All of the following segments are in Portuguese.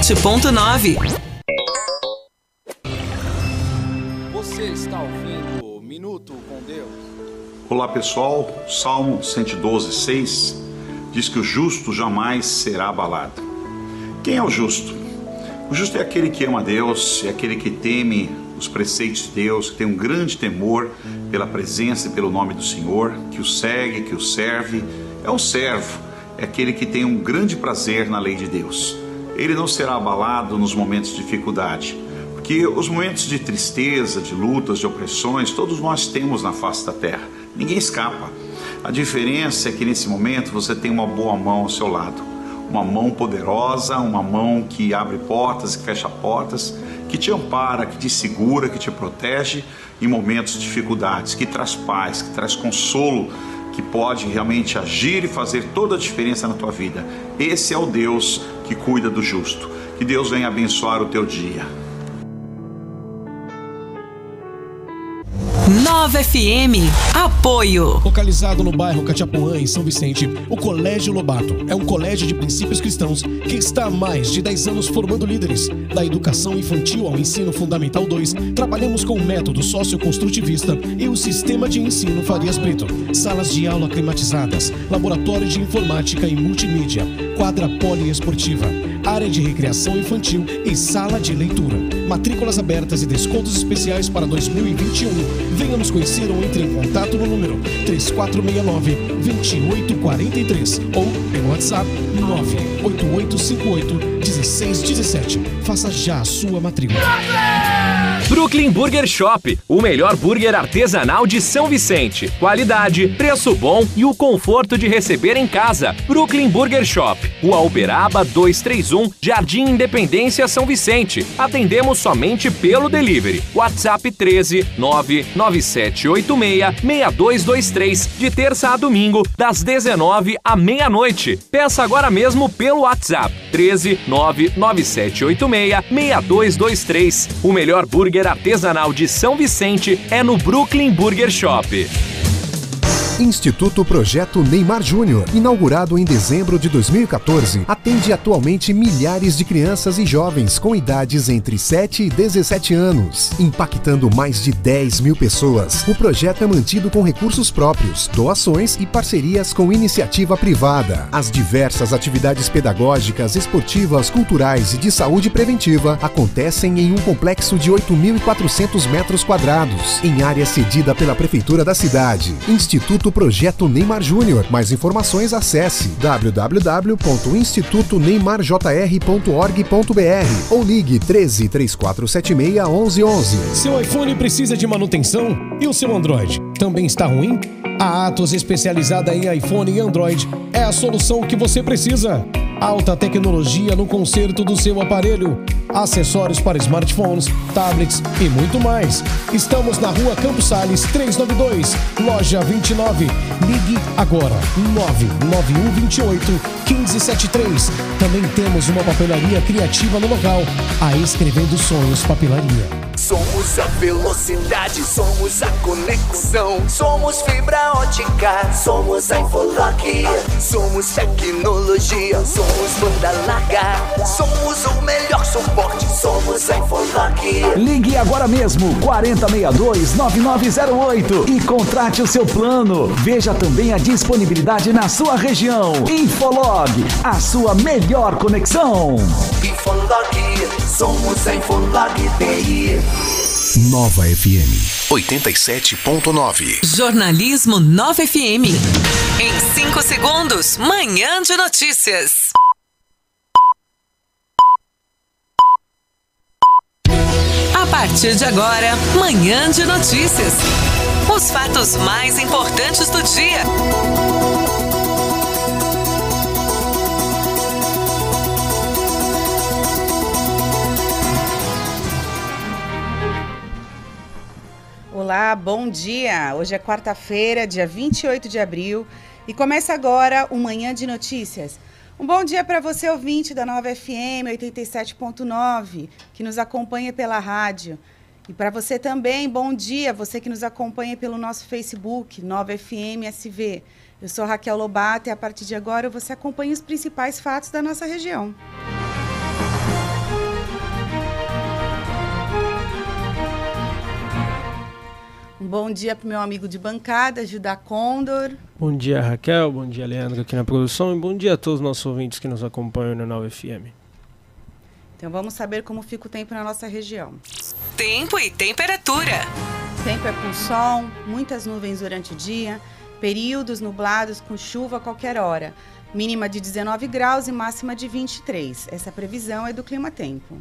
107.9. Você está ouvindo Minuto com Deus? Olá pessoal, Salmo 112, 6 diz que o justo jamais será abalado. Quem é o justo? O justo é aquele que ama Deus, é aquele que teme os preceitos de Deus, que tem um grande temor pela presença e pelo nome do Senhor, que o segue, que o serve. É o servo, é aquele que tem um grande prazer na lei de Deus. Ele não será abalado nos momentos de dificuldade, porque os momentos de tristeza, de lutas, de opressões, todos nós temos na face da terra. Ninguém escapa. A diferença é que nesse momento você tem uma boa mão ao seu lado uma mão poderosa, uma mão que abre portas e fecha portas, que te ampara, que te segura, que te protege em momentos de dificuldades, que traz paz, que traz consolo, que pode realmente agir e fazer toda a diferença na tua vida. Esse é o Deus que cuida do justo. Que Deus venha abençoar o teu dia. Nova FM. Apoio. Localizado no bairro Catiapuã, em São Vicente, o Colégio Lobato é um colégio de princípios cristãos que está há mais de 10 anos formando líderes. Da educação infantil ao ensino fundamental 2, trabalhamos com o método socioconstrutivista e o sistema de ensino Farias Brito. Salas de aula climatizadas, laboratório de informática e multimídia, quadra poliesportiva, área de recreação infantil e sala de leitura. Matrículas abertas e descontos especiais para 2021. Venha nos conhecer ou entre em contato no número 3469-2843 ou pelo WhatsApp 98858-1617. Faça já a sua matrícula. Brooklyn Burger Shop, o melhor burger artesanal de São Vicente. Qualidade, preço bom e o conforto de receber em casa. Brooklyn Burger Shop, Rua Uberaba 231, Jardim Independência, São Vicente. Atendemos somente pelo delivery. WhatsApp 13 99786 6223, de terça a domingo, das 19 à meia-noite. Peça agora mesmo pelo WhatsApp 13 99786 6223. O melhor burger artesanal de São Vicente é no Brooklyn Burger Shop. Instituto Projeto Neymar Júnior, inaugurado em dezembro de 2014, atende atualmente milhares de crianças e jovens com idades entre 7 e 17 anos, impactando mais de 10 mil pessoas. O projeto é mantido com recursos próprios, doações e parcerias com iniciativa privada. As diversas atividades pedagógicas, esportivas, culturais e de saúde preventiva acontecem em um complexo de 8.400 metros quadrados, em área cedida pela Prefeitura da cidade. Instituto Projeto Neymar Júnior. Mais informações acesse www.institutoneymarjr.org.br ou ligue 13 3476 1111. Seu iPhone precisa de manutenção? E o seu Android também está ruim? A Atos, especializada em iPhone e Android, é a solução que você precisa. Alta tecnologia no conserto do seu aparelho, acessórios para smartphones, tablets e muito mais. Estamos na rua Campos Sales 392, loja 29. Ligue agora 99128 1573. Também temos uma papelaria criativa no local, a Escrevendo Sonhos Papelaria. Somos a velocidade, somos a conexão, somos fibra ótica, somos a Infolock, somos tecnologia, somos banda larga, somos o melhor suporte, somos a Infolock. Ligue agora mesmo 4062-9908 e contrate o seu plano. Veja também a disponibilidade na sua região. Infolog, a sua melhor conexão. Infolock, somos a Infolock TI. Nova FM. 87.9. Jornalismo 9 FM. Em 5 segundos, Manhã de Notícias. A partir de agora, Manhã de Notícias. Os fatos mais importantes do dia. Olá, bom dia! Hoje é quarta-feira, dia 28 de abril, e começa agora o Manhã de Notícias. Um bom dia para você, ouvinte da Nova FM 87.9, que nos acompanha pela rádio. E para você também, bom dia, você que nos acompanha pelo nosso Facebook, Nova FM SV. Eu sou Raquel Lobato e a partir de agora você acompanha os principais fatos da nossa região. Bom dia para o meu amigo de bancada, Judá Condor. Bom dia, Raquel. Bom dia, Leandro, aqui na produção. E bom dia a todos os nossos ouvintes que nos acompanham na Nova FM. Então vamos saber como fica o tempo na nossa região. Tempo e temperatura. Tempo é com sol, muitas nuvens durante o dia, períodos nublados com chuva a qualquer hora. Mínima de 19 graus e máxima de 23. Essa previsão é do Clima Tempo.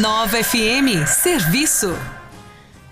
Nova FM, serviço.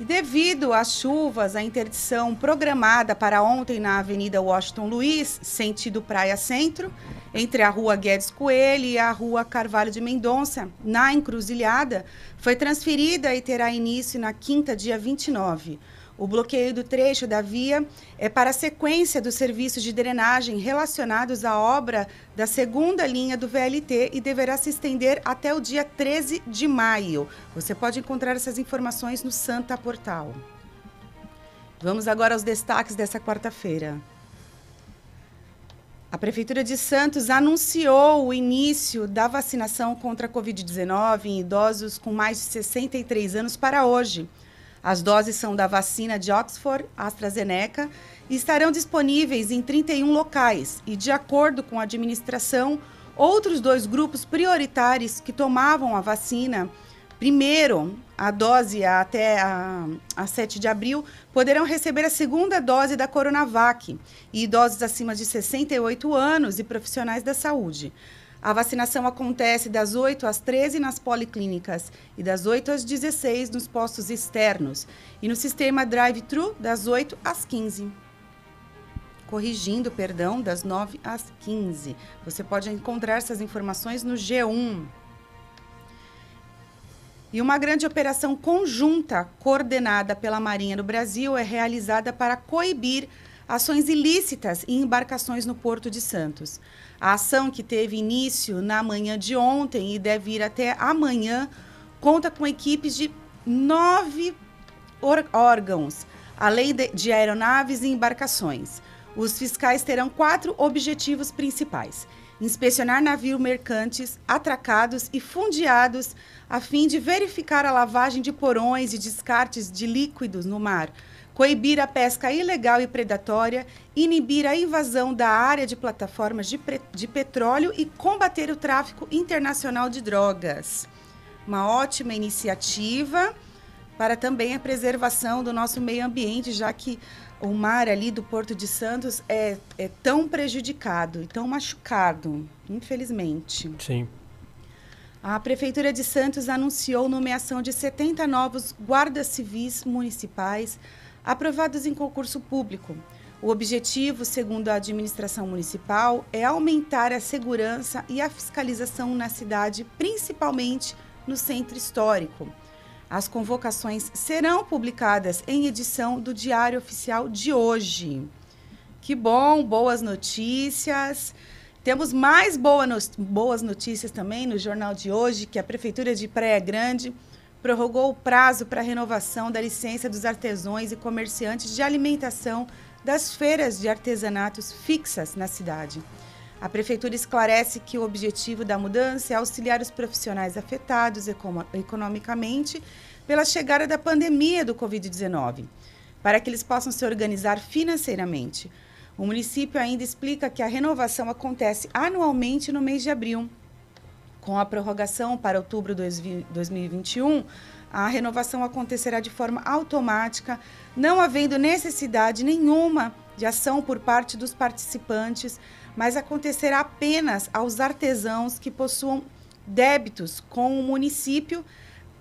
E devido às chuvas, a interdição programada para ontem na Avenida Washington Luiz, sentido Praia Centro, entre a Rua Guedes Coelho e a Rua Carvalho de Mendonça, na encruzilhada, foi transferida e terá início na quinta, dia 29. O bloqueio do trecho da via é para a sequência dos serviços de drenagem relacionados à obra da segunda linha do VLT e deverá se estender até o dia 13 de maio. Você pode encontrar essas informações no Santa Portal. Vamos agora aos destaques dessa quarta-feira. A Prefeitura de Santos anunciou o início da vacinação contra a Covid-19 em idosos com mais de 63 anos para hoje. As doses são da vacina de Oxford AstraZeneca e estarão disponíveis em 31 locais. E, de acordo com a administração, outros dois grupos prioritários que tomavam a vacina primeiro a dose até a, a 7 de abril poderão receber a segunda dose da Coronavac e idosos acima de 68 anos e profissionais da saúde. A vacinação acontece das 8 às 13 nas policlínicas e das 8 às 16 nos postos externos e no sistema drive-thru das 8 às 15. Corrigindo, perdão, das 9 às 15. Você pode encontrar essas informações no G1. E uma grande operação conjunta coordenada pela Marinha do Brasil é realizada para coibir ações ilícitas em embarcações no Porto de Santos. A ação que teve início na manhã de ontem e deve ir até amanhã conta com equipes de nove órgãos, além de, de aeronaves e embarcações. Os fiscais terão quatro objetivos principais: inspecionar navios mercantes, atracados e fundiados, a fim de verificar a lavagem de porões e descartes de líquidos no mar coibir a pesca ilegal e predatória, inibir a invasão da área de plataformas de, de, petróleo e combater o tráfico internacional de drogas. Uma ótima iniciativa para também a preservação do nosso meio ambiente, já que o mar ali do Porto de Santos é, é tão prejudicado e tão machucado, infelizmente. Sim. A Prefeitura de Santos anunciou nomeação de 70 novos guardas civis municipais aprovados em concurso público. O objetivo, segundo a administração municipal, é aumentar a segurança e a fiscalização na cidade, principalmente no centro histórico. As convocações serão publicadas em edição do Diário Oficial de hoje. Que bom, boas notícias. Temos mais boa no, boas notícias também no jornal de hoje, que a Prefeitura de Praia Grande prorrogou o prazo para renovação da licença dos artesãos e comerciantes de alimentação das feiras de artesanatos fixas na cidade. A Prefeitura esclarece que o objetivo da mudança é auxiliar os profissionais afetados economicamente pela chegada da pandemia do Covid-19, para que eles possam se organizar financeiramente. O município ainda explica que a renovação acontece anualmente no mês de abril, com a prorrogação para outubro de 2021, a renovação acontecerá de forma automática, não havendo necessidade nenhuma de ação por parte dos participantes, mas acontecerá apenas aos artesãos que possuam débitos com o município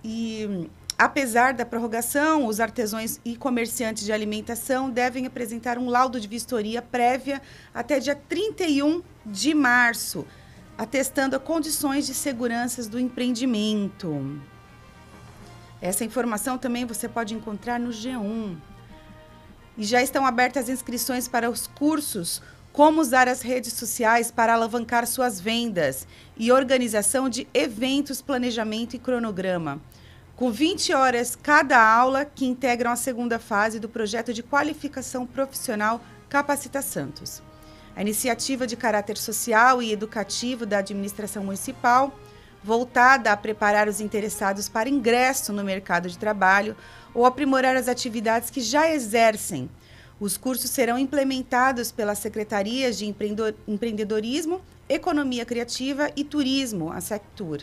e Apesar da prorrogação, os artesãos e comerciantes de alimentação devem apresentar um laudo de vistoria prévia até dia 31 de março atestando condições de segurança do empreendimento. Essa informação também você pode encontrar no G1. E já estão abertas inscrições para os cursos Como usar as redes sociais para alavancar suas vendas e organização de eventos, planejamento e cronograma. Com 20 horas cada aula que integram a segunda fase do projeto de qualificação profissional Capacita Santos. A iniciativa de caráter social e educativo da administração municipal voltada a preparar os interessados para ingresso no mercado de trabalho ou aprimorar as atividades que já exercem. Os cursos serão implementados pelas secretarias de empreendedorismo, economia criativa e turismo, a Sectur,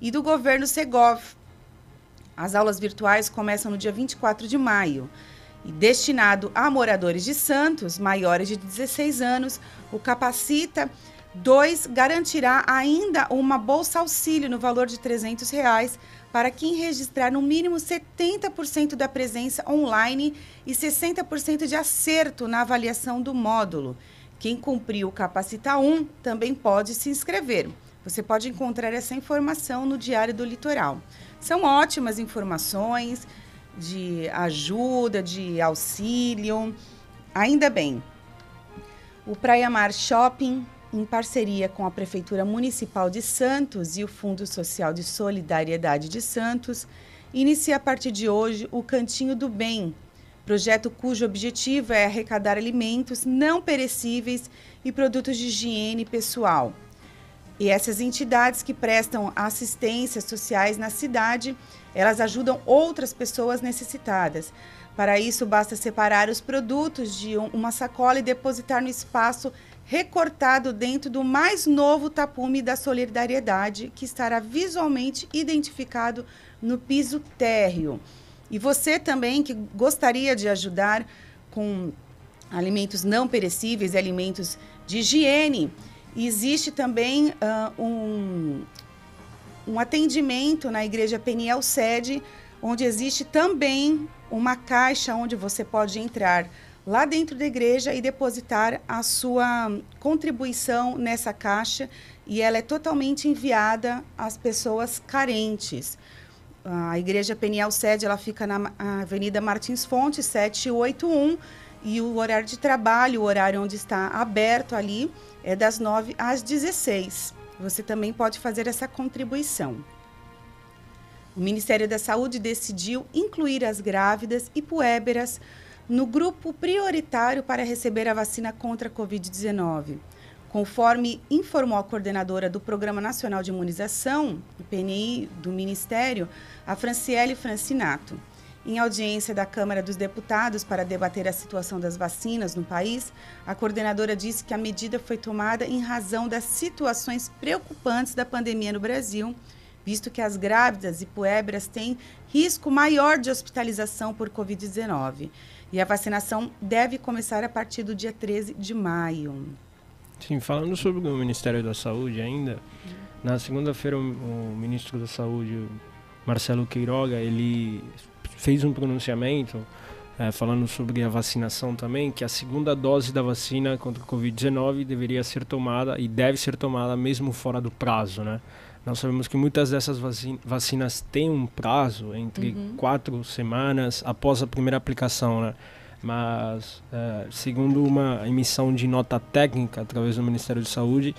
e do governo Segov. As aulas virtuais começam no dia 24 de maio. E destinado a moradores de Santos maiores de 16 anos, o Capacita 2 garantirá ainda uma bolsa auxílio no valor de 300 reais para quem registrar no mínimo 70% da presença online e 60% de acerto na avaliação do módulo. Quem cumpriu o Capacita 1 também pode se inscrever. Você pode encontrar essa informação no Diário do Litoral. São ótimas informações de ajuda, de auxílio. Ainda bem, o Praia Mar Shopping em parceria com a Prefeitura Municipal de Santos e o Fundo Social de Solidariedade de Santos, inicia a partir de hoje o Cantinho do Bem, projeto cujo objetivo é arrecadar alimentos não perecíveis e produtos de higiene pessoal. E essas entidades que prestam assistências sociais na cidade, elas ajudam outras pessoas necessitadas. Para isso, basta separar os produtos de uma sacola e depositar no espaço recortado dentro do mais novo tapume da solidariedade, que estará visualmente identificado no piso térreo. E você também que gostaria de ajudar com alimentos não perecíveis e alimentos de higiene, existe também uh, um, um atendimento na Igreja Peniel Sede, onde existe também uma caixa onde você pode entrar lá dentro da igreja e depositar a sua contribuição nessa caixa e ela é totalmente enviada às pessoas carentes. A igreja Peniel Sede, ela fica na Avenida Martins Fontes, 781, e o horário de trabalho, o horário onde está aberto ali, é das 9 às 16. Você também pode fazer essa contribuição. O Ministério da Saúde decidiu incluir as grávidas e puéberas no grupo prioritário para receber a vacina contra a Covid-19. Conforme informou a coordenadora do Programa Nacional de Imunização, PNI do Ministério, a Franciele Francinato. Em audiência da Câmara dos Deputados para debater a situação das vacinas no país, a coordenadora disse que a medida foi tomada em razão das situações preocupantes da pandemia no Brasil, visto que as grávidas e puébras têm risco maior de hospitalização por Covid-19. E a vacinação deve começar a partir do dia 13 de maio. Sim, falando sobre o Ministério da Saúde ainda, na segunda-feira o, ministro da Saúde, Marcelo Queiroga, ele fez um pronunciamento é, falando sobre a vacinação também, que a segunda dose da vacina contra o Covid-19 deveria ser tomada e deve ser tomada mesmo fora do prazo, né? Nós sabemos que muitas dessas vacinas têm um prazo entre uhum. quatro semanas após a primeira aplicação, né? Mas, é, segundo uma emissão de nota técnica através do Ministério da Saúde,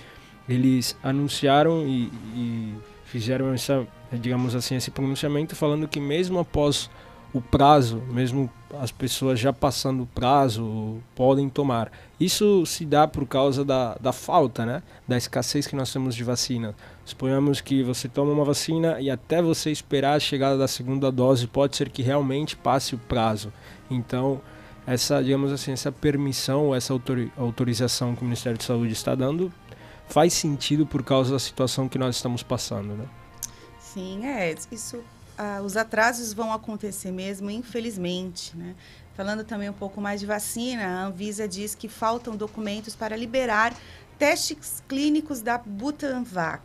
eles anunciaram e, e fizeram essa, digamos assim, esse pronunciamento falando que mesmo após o prazo, mesmo as pessoas já passando o prazo, podem tomar. Isso se dá por causa da, da falta, né? da escassez que nós temos de vacina. Suponhamos que você toma uma vacina e até você esperar a chegada da segunda dose, pode ser que realmente passe o prazo. Então, essa, digamos assim, essa permissão, essa autorização que o Ministério de Saúde está dando, faz sentido por causa da situação que nós estamos passando, né? Sim, é, isso ah, os atrasos vão acontecer mesmo, infelizmente. Né? Falando também um pouco mais de vacina, a Anvisa diz que faltam documentos para liberar testes clínicos da Butanvac.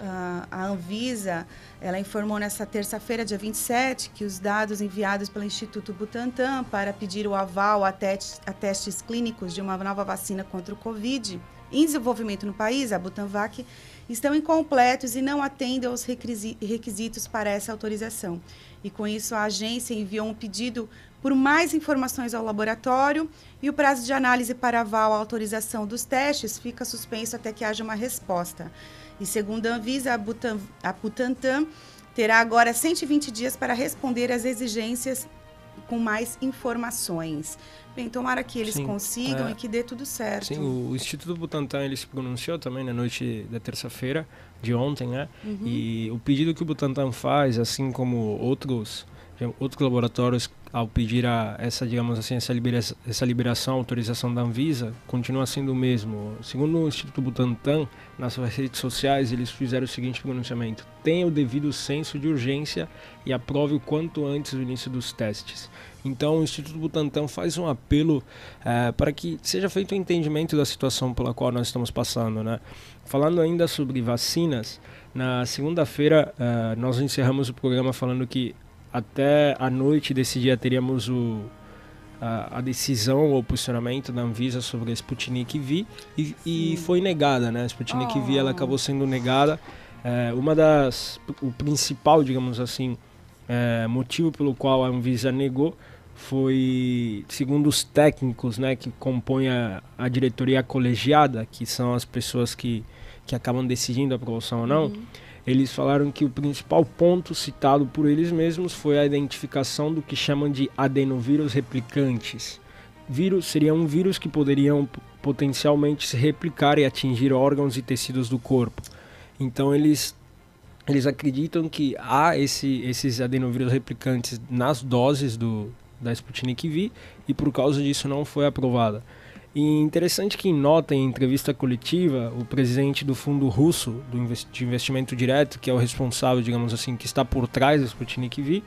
Uh, a Anvisa ela informou nessa terça-feira, dia 27, que os dados enviados pelo Instituto Butantan para pedir o aval a, a testes clínicos de uma nova vacina contra o Covid em desenvolvimento no país, a Butanvac, estão incompletos e não atendem aos requisitos para essa autorização. E com isso, a agência enviou um pedido por mais informações ao laboratório e o prazo de análise para aval à autorização dos testes fica suspenso até que haja uma resposta. E segundo a Anvisa, a, Butan, a Butantan terá agora 120 dias para responder às exigências com mais informações. Bem, tomara que eles Sim, consigam é. e que dê tudo certo. Sim, o Instituto Butantan ele se pronunciou também na noite da terça-feira de ontem, né? Uhum. E o pedido que o Butantan faz, assim como outros outros laboratórios ao pedir a, essa, digamos assim, essa liberação, essa liberação, autorização da Anvisa, continua sendo o mesmo. Segundo o Instituto Butantan, nas suas redes sociais, eles fizeram o seguinte pronunciamento: tenha o devido senso de urgência e aprove o quanto antes o início dos testes. Então, o Instituto Butantan faz um apelo eh, para que seja feito um entendimento da situação pela qual nós estamos passando. Né? Falando ainda sobre vacinas, na segunda-feira eh, nós encerramos o programa falando que até a noite desse dia teríamos o, a, a decisão ou posicionamento da Anvisa sobre a Sputnik V e, e foi negada, né? A Sputnik V ela acabou sendo negada. É, uma das, o principal, digamos assim, é, motivo pelo qual a Anvisa negou foi, segundo os técnicos, né, que compõem a, a diretoria colegiada, que são as pessoas que, que acabam decidindo a aprovação ou não. Uhum. Eles falaram que o principal ponto citado por eles mesmos foi a identificação do que chamam de adenovírus replicantes. Vírus seria um vírus que poderiam potencialmente se replicar e atingir órgãos e tecidos do corpo. Então eles eles acreditam que há esse, esses adenovírus replicantes nas doses do, da Sputnik V e por causa disso não foi aprovada. E interessante que nota em entrevista coletiva, o presidente do fundo russo do de investimento direto, que é o responsável, digamos assim, que está por trás da Sputnik V,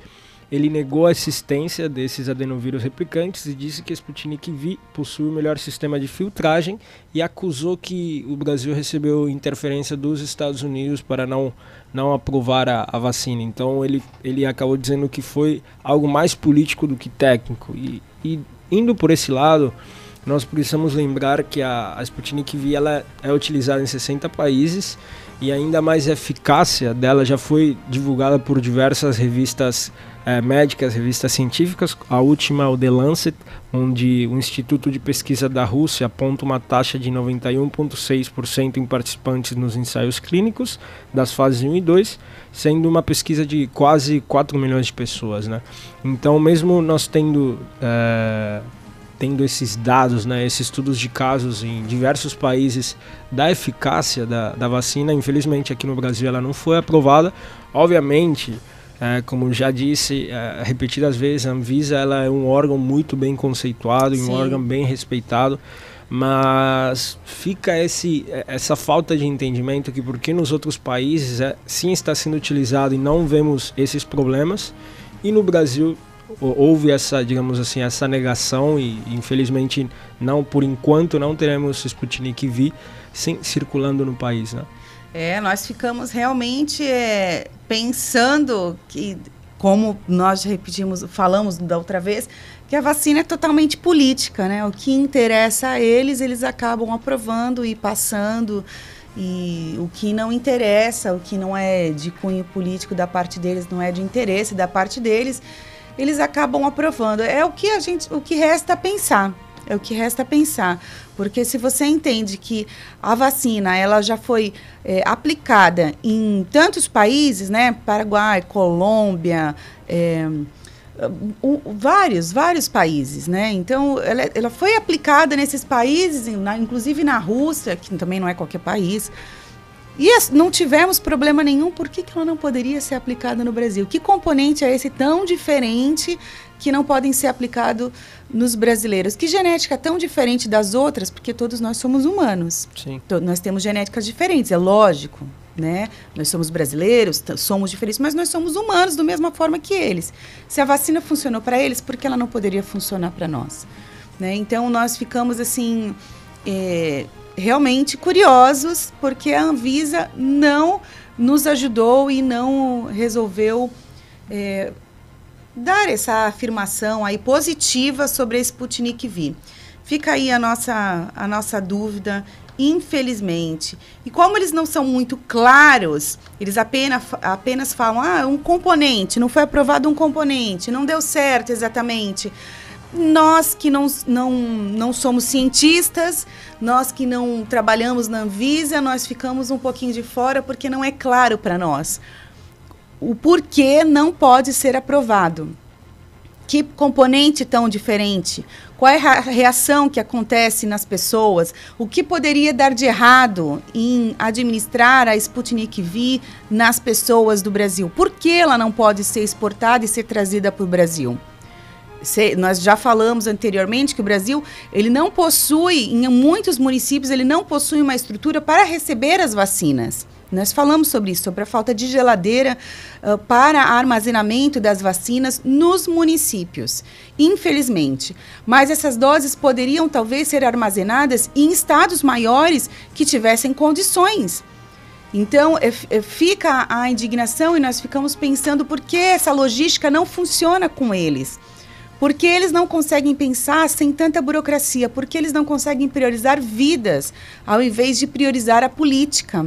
ele negou a existência desses adenovírus replicantes e disse que a Sputnik V possui o melhor sistema de filtragem e acusou que o Brasil recebeu interferência dos Estados Unidos para não, não aprovar a, a vacina. Então ele, ele acabou dizendo que foi algo mais político do que técnico. E, e indo por esse lado, nós precisamos lembrar que a, a Sputnik V ela é utilizada em 60 países e ainda mais eficácia dela já foi divulgada por diversas revistas é, médicas, revistas científicas. A última é o The Lancet, onde o Instituto de Pesquisa da Rússia aponta uma taxa de 91,6% em participantes nos ensaios clínicos das fases 1 e 2, sendo uma pesquisa de quase 4 milhões de pessoas. Né? Então, mesmo nós tendo. É, tendo esses dados, né, esses estudos de casos em diversos países da eficácia da, da vacina. Infelizmente, aqui no Brasil ela não foi aprovada. Obviamente, é, como já disse é, repetidas vezes, a Anvisa ela é um órgão muito bem conceituado, e um órgão bem respeitado. Mas fica esse, essa falta de entendimento que porque nos outros países é, sim está sendo utilizado e não vemos esses problemas, e no Brasil houve essa, digamos assim, essa negação e infelizmente não por enquanto não teremos Sputnik V sim, circulando no país, né? É, nós ficamos realmente é, pensando que, como nós repetimos, falamos da outra vez, que a vacina é totalmente política, né? O que interessa a eles, eles acabam aprovando e passando. E o que não interessa, o que não é de cunho político da parte deles, não é de interesse da parte deles, eles acabam aprovando. É o que a gente, o que resta pensar. É o que resta pensar, porque se você entende que a vacina ela já foi é, aplicada em tantos países, né, Paraguai, Colômbia, é, um, vários, vários países, né? Então ela, ela foi aplicada nesses países, na, inclusive na Rússia, que também não é qualquer país. E não tivemos problema nenhum, por que, que ela não poderia ser aplicada no Brasil? Que componente é esse tão diferente que não podem ser aplicado nos brasileiros? Que genética tão diferente das outras? Porque todos nós somos humanos. Sim. nós temos genéticas diferentes, é lógico. Né? Nós somos brasileiros, somos diferentes, mas nós somos humanos da mesma forma que eles. Se a vacina funcionou para eles, por que ela não poderia funcionar para nós? Né? Então nós ficamos assim. É, realmente curiosos, porque a Anvisa não nos ajudou e não resolveu é, dar essa afirmação aí positiva sobre a Sputnik V. Fica aí a nossa, a nossa dúvida, infelizmente. E como eles não são muito claros, eles apenas, apenas falam, ah, um componente, não foi aprovado um componente, não deu certo exatamente nós que não, não, não somos cientistas, nós que não trabalhamos na Anvisa, nós ficamos um pouquinho de fora porque não é claro para nós o porquê não pode ser aprovado. Que componente tão diferente? Qual é a reação que acontece nas pessoas? O que poderia dar de errado em administrar a Sputnik V nas pessoas do Brasil? Por que ela não pode ser exportada e ser trazida para o Brasil? Se, nós já falamos anteriormente que o Brasil ele não possui, em muitos municípios, ele não possui uma estrutura para receber as vacinas. Nós falamos sobre isso, sobre a falta de geladeira uh, para armazenamento das vacinas nos municípios, infelizmente. Mas essas doses poderiam talvez ser armazenadas em estados maiores que tivessem condições. Então, é, é, fica a indignação e nós ficamos pensando por que essa logística não funciona com eles. Porque eles não conseguem pensar sem tanta burocracia, porque eles não conseguem priorizar vidas ao invés de priorizar a política.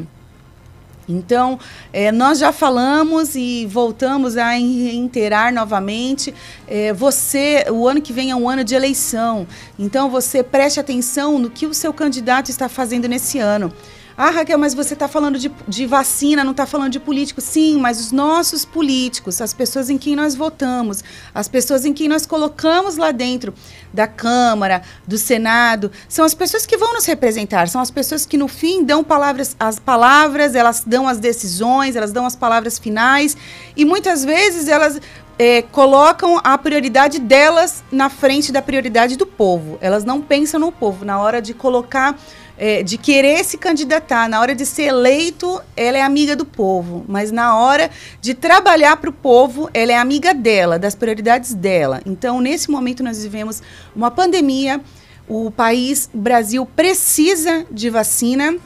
Então, é, nós já falamos e voltamos a reiterar novamente. É, você, o ano que vem é um ano de eleição. Então, você preste atenção no que o seu candidato está fazendo nesse ano. Ah, Raquel, mas você está falando de, de vacina, não está falando de político. Sim, mas os nossos políticos, as pessoas em quem nós votamos, as pessoas em quem nós colocamos lá dentro da Câmara, do Senado, são as pessoas que vão nos representar, são as pessoas que no fim dão palavras, as palavras, elas dão as decisões, elas dão as palavras finais e muitas vezes elas é, colocam a prioridade delas na frente da prioridade do povo. Elas não pensam no povo na hora de colocar é, de querer se candidatar, na hora de ser eleito, ela é amiga do povo, mas na hora de trabalhar para o povo, ela é amiga dela, das prioridades dela. Então, nesse momento, nós vivemos uma pandemia, o país, o Brasil, precisa de vacina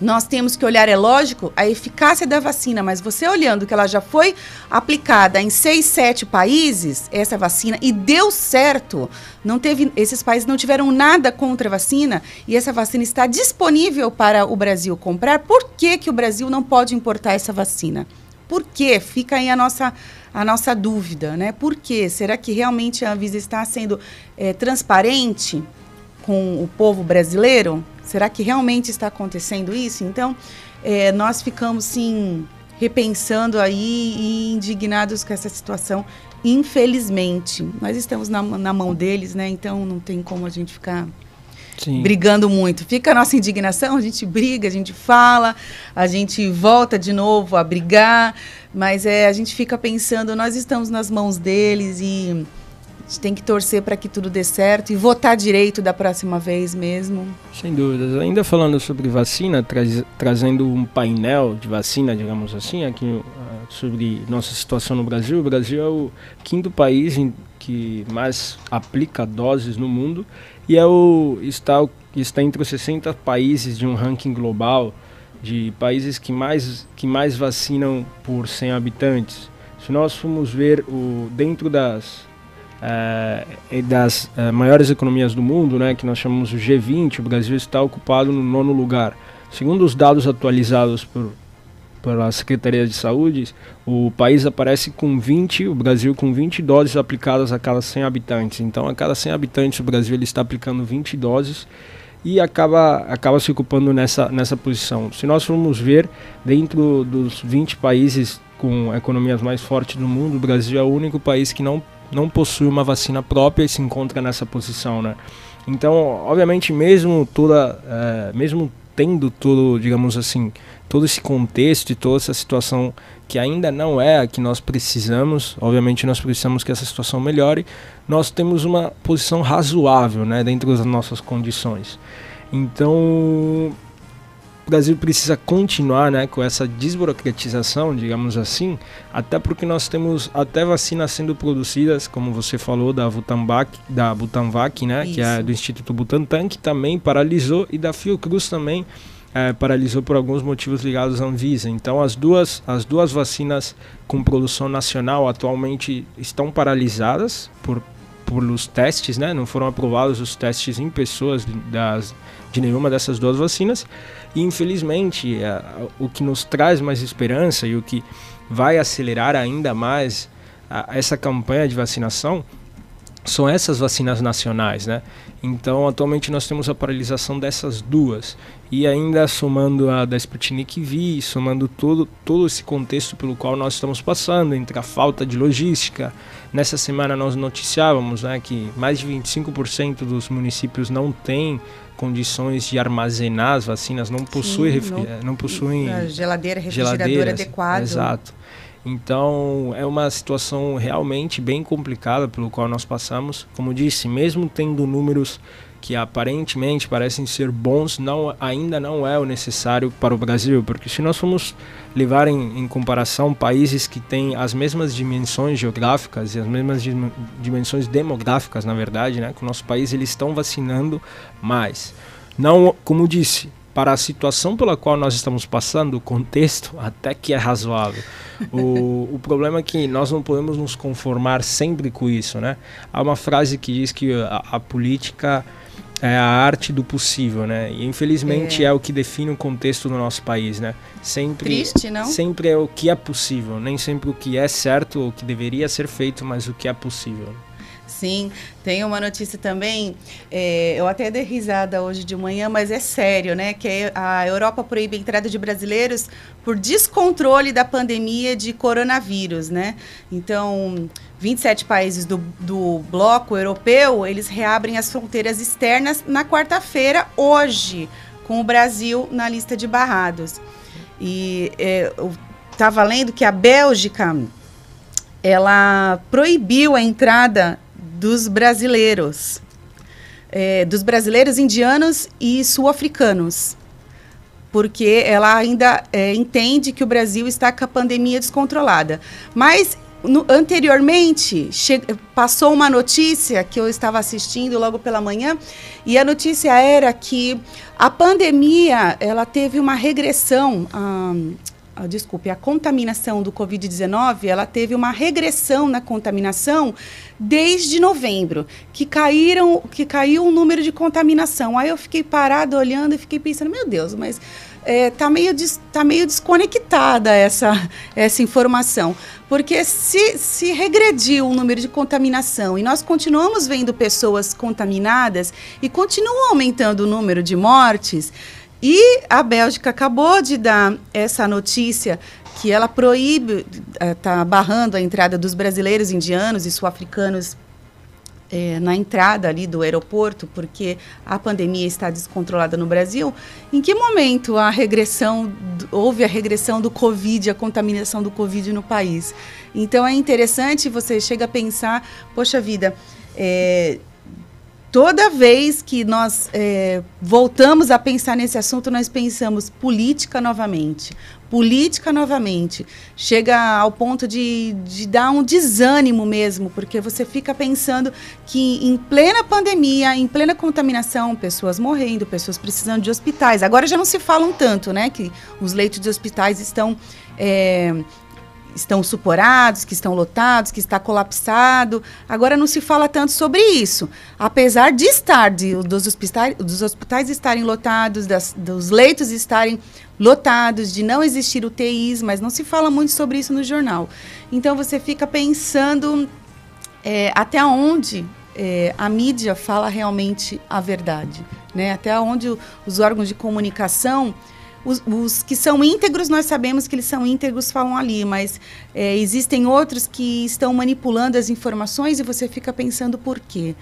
nós temos que olhar, é lógico, a eficácia da vacina, mas você olhando que ela já foi aplicada em seis, sete países, essa vacina, e deu certo, não teve, esses países não tiveram nada contra a vacina, e essa vacina está disponível para o Brasil comprar, por que, que o Brasil não pode importar essa vacina? Por quê? Fica aí a nossa, a nossa dúvida, né? Por quê? Será que realmente a Anvisa está sendo é, transparente com o povo brasileiro? Será que realmente está acontecendo isso? Então, é, nós ficamos, sim, repensando aí e indignados com essa situação. Infelizmente, nós estamos na, na mão deles, né? Então, não tem como a gente ficar Sim. brigando muito. Fica a nossa indignação, a gente briga, a gente fala, a gente volta de novo a brigar, mas é, a gente fica pensando, nós estamos nas mãos deles e a gente tem que torcer para que tudo dê certo e votar direito da próxima vez mesmo. Sem dúvidas. Ainda falando sobre vacina, trazendo um painel de vacina, digamos assim, aqui uh, sobre nossa situação no Brasil. O Brasil é o quinto país em, que mais aplica doses no mundo e é o, está, está entre os 60 países de um ranking global de países que mais, que mais vacinam por 100 habitantes. Se nós formos ver o, dentro das uh, das uh, maiores economias do mundo, né, que nós chamamos de G20, o Brasil está ocupado no nono lugar. Segundo os dados atualizados por, pela Secretaria de Saúde, o país aparece com 20, o Brasil com 20 doses aplicadas a cada 100 habitantes. Então, a cada 100 habitantes, o Brasil ele está aplicando 20 doses e acaba, acaba se ocupando nessa, nessa posição. Se nós formos ver, dentro dos 20 países com economias mais fortes do mundo, o Brasil é o único país que não não possui uma vacina própria e se encontra nessa posição, né? Então, obviamente, mesmo toda, é, mesmo tendo todo, digamos assim, todo esse contexto e toda essa situação que ainda não é a que nós precisamos, obviamente nós precisamos que essa situação melhore, nós temos uma posição razoável, né, dentro das nossas condições. Então, o Brasil precisa continuar né, com essa desburocratização, digamos assim, até porque nós temos até vacinas sendo produzidas, como você falou, da Butanvac, da Butanvac né, que é do Instituto Butantan, que também paralisou, e da Fiocruz também é, paralisou por alguns motivos ligados à Anvisa. Então, as duas, as duas vacinas com produção nacional atualmente estão paralisadas por, por os testes, né? não foram aprovados os testes em pessoas das, de nenhuma dessas duas vacinas. E infelizmente, é, o que nos traz mais esperança e o que vai acelerar ainda mais a, essa campanha de vacinação são essas vacinas nacionais, né? Então, atualmente nós temos a paralisação dessas duas. E ainda somando a da Sputnik V, somando todo, todo esse contexto pelo qual nós estamos passando, entre a falta de logística. Nessa semana nós noticiávamos né, que mais de 25% dos municípios não têm condições de armazenar as vacinas, não possuem, Sim, não, não- não possuem Geladeira, refrigerador adequado. Exato. Então é uma situação realmente bem complicada pelo qual nós passamos. Como disse, mesmo tendo números que aparentemente parecem ser bons, não, ainda não é o necessário para o Brasil, porque se nós formos levar em, em comparação países que têm as mesmas dimensões geográficas e as mesmas dim- dimensões demográficas, na verdade, né, que o nosso país eles estão vacinando mais. Não, como disse, para a situação pela qual nós estamos passando, o contexto até que é razoável. O, o problema é que nós não podemos nos conformar sempre com isso, né? Há uma frase que diz que a, a política é a arte do possível, né? E infelizmente É. é. o que define o contexto do nosso país, né? Sempre, Triste, não? Sempre é o que é possível, nem sempre o que é certo ou o que deveria ser feito, mas o que é possível. Sim, tem uma notícia também, é, eu até dei risada hoje de manhã, mas é sério, né? Que a Europa proíbe a entrada de brasileiros por descontrole da pandemia de coronavírus, né? Então, 27 países do, do bloco europeu, eles reabrem as fronteiras externas na quarta-feira, hoje, com o Brasil na lista de barrados. E é, eu estava lendo que a Bélgica ela proibiu a entrada dos brasileiros, é, dos brasileiros indianos e sul-africanos, porque ela ainda é, entende que o Brasil está com a pandemia descontrolada. Mas no- anteriormente passou uma notícia que eu estava assistindo logo pela manhã e a notícia era que a pandemia ela teve uma regressão. ah, ah, desculpe, a contaminação do Covid-19, ela teve uma regressão na contaminação desde novembro, que caíram, que caiu o número de contaminação. Aí eu fiquei parada olhando e fiquei pensando, meu Deus, mas é, tá meio des- tá meio desconectada essa essa informação, porque se se regrediu o número de contaminação e nós continuamos vendo pessoas contaminadas e continua aumentando o número de mortes, e a Bélgica acabou de dar essa notícia que ela proíbe, está barrando a entrada dos brasileiros, indianos e sul-africanos eh, na entrada ali do aeroporto, porque a pandemia está descontrolada no Brasil. Em que momento a regressão, houve a regressão do Covid, a contaminação do Covid no país? Então é interessante, você chega a pensar, poxa vida, eh, toda vez que nós eh, voltamos a pensar nesse assunto, nós pensamos política novamente. Política novamente. Chega ao ponto de, de dar um desânimo mesmo, porque você fica pensando que em plena pandemia, em plena contaminação, pessoas morrendo, pessoas precisando de hospitais. Agora já não se falam tanto, né? Que os leitos de hospitais estão. eh, estão suporados, que estão lotados, que está colapsado. Agora não se fala tanto sobre isso. Apesar de estar, de, dos, hospitais, dos hospitais estarem lotados, das, dos leitos estarem lotados, de não existir UTIs, mas não se fala muito sobre isso no jornal. Então você fica pensando é, até onde é, a mídia fala realmente a verdade, né? Até onde os órgãos de comunicação, os, os que são íntegros, nós sabemos que eles são íntegros, falam ali, mas é, existem outros que estão manipulando as informações e você fica pensando por quê?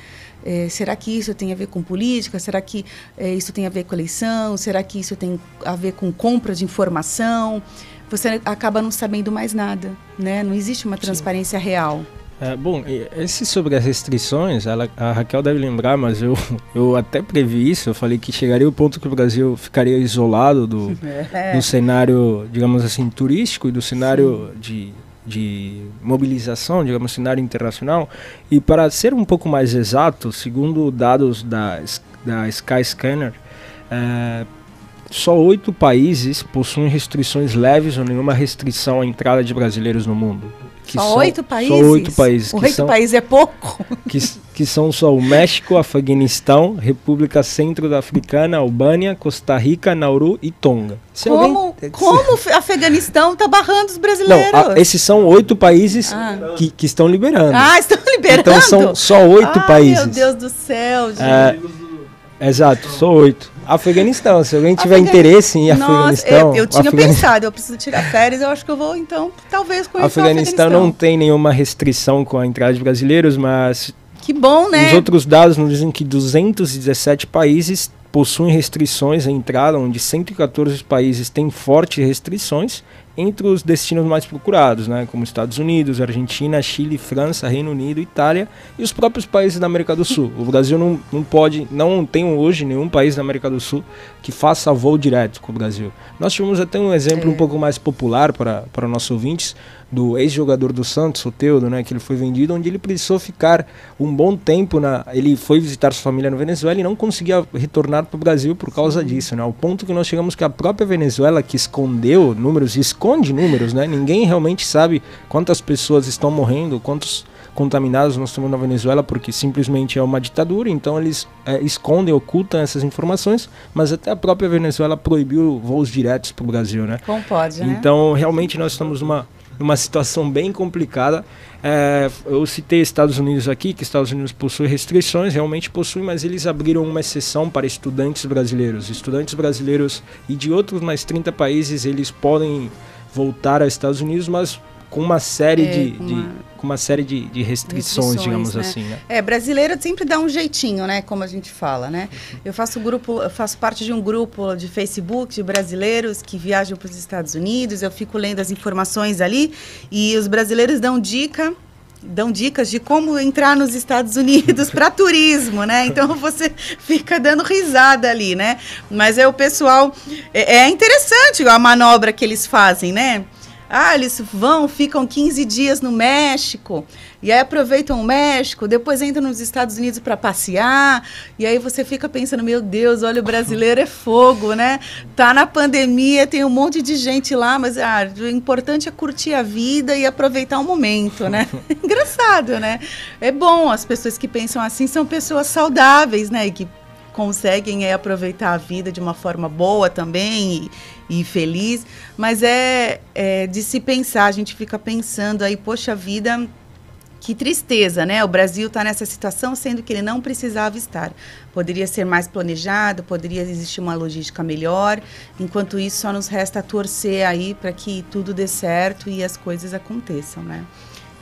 É, será que isso tem a ver com política? Será que é, isso tem a ver com eleição? Será que isso tem a ver com compra de informação? Você acaba não sabendo mais nada, né? Não existe uma transparência real. É, bom, esse sobre as restrições, ela- a Raquel deve lembrar, mas eu, eu até previ isso. Eu falei que chegaria o ponto que o Brasil ficaria isolado do, É. do cenário, digamos assim, turístico e do cenário de, de mobilização, digamos, cenário internacional. E para ser um pouco mais exato, segundo dados da, da Skyscanner, é, só oito países possuem restrições leves ou nenhuma restrição à entrada de brasileiros no mundo. Só oito países? Só oito países. Oito são- países é pouco? que, que são só o México, Afeganistão, República Centro-Africana, Albânia, Costa Rica, Nauru e Tonga. Se Como, alguém- como o Afeganistão tá barrando os Não, brasileiros? a- esses são oito países Ah. que, que estão liberando. Ah, estão liberando? Então são só oito Ai, países. meu Deus do céu, gente. É, exato, só oito. Afeganistão, se alguém tiver Afegan- interesse em Nossa, Afeganistão. eu, eu tinha Afegan- pensado, eu preciso tirar férias, eu acho que eu vou, então, talvez conhecer Afeganistão o não Afeganistão. tem nenhuma restrição com a entrada de brasileiros, mas Que bom, né? Os outros dados nos dizem que 217 países possuem restrições à entrada, onde 114 países têm fortes restrições entre os destinos mais procurados, né, como Estados Unidos, Argentina, Chile, França, Reino Unido, Itália e os próprios países da América do Sul. O Brasil não, não pode, não tem hoje nenhum país da América do Sul que faça voo direto com o Brasil. Nós tivemos até um exemplo um pouco mais popular para, para nossos ouvintes, do ex-jogador do Santos, Soteldo, né, que ele foi vendido, onde ele precisou ficar um bom tempo na, ele foi visitar sua família na Venezuela e não conseguia retornar para o Brasil por causa disso, né? Ao ponto que nós chegamos que a própria Venezuela que escondeu números, esconde números, né? Ninguém realmente sabe quantas pessoas estão morrendo, quantos contaminados nós temos na Venezuela, porque simplesmente é uma ditadura, então eles é, escondem, ocultam essas informações, mas até a própria Venezuela proibiu voos diretos para o Brasil, né? Como pode, né? Então, realmente, nós estamos numa, numa situação bem complicada. É, eu citei Estados Unidos aqui, que Estados Unidos possui restrições, realmente possui, mas eles abriram uma exceção para estudantes brasileiros. Estudantes brasileiros e de outros mais 30 países, eles podem voltar aos Estados Unidos, mas com uma série, É, de, com de- uma- com uma série de, de restrições, Restrições, digamos né? assim. Né? É, brasileiro sempre dá um jeitinho, né? Como a gente fala, né? Eu faço grupo, eu faço parte de um grupo de Facebook de brasileiros que viajam para os Estados Unidos. Eu fico lendo as informações ali e os brasileiros dão dica dão dicas de como entrar nos Estados Unidos para turismo, né? Então você fica dando risada ali, né? Mas é o pessoal é, é interessante a manobra que eles fazem, né? Ah, eles vão, ficam 15 dias no México, e aí aproveitam o México, depois entram nos Estados Unidos para passear, e aí você fica pensando, meu Deus, olha, o brasileiro é fogo, né? Tá na pandemia, tem um monte de gente lá, mas ah, o importante é curtir a vida e aproveitar o momento, né? Engraçado, né? É bom, as pessoas que pensam assim são pessoas saudáveis, né? E que conseguem é, aproveitar a vida de uma forma boa também e, e feliz, mas é, é de se pensar, a gente fica pensando aí, poxa vida, que tristeza, né? O Brasil está nessa situação, sendo que ele não precisava estar. Poderia ser mais planejado, poderia existir uma logística melhor. Enquanto isso, só nos resta torcer aí para que tudo dê certo e as coisas aconteçam, né?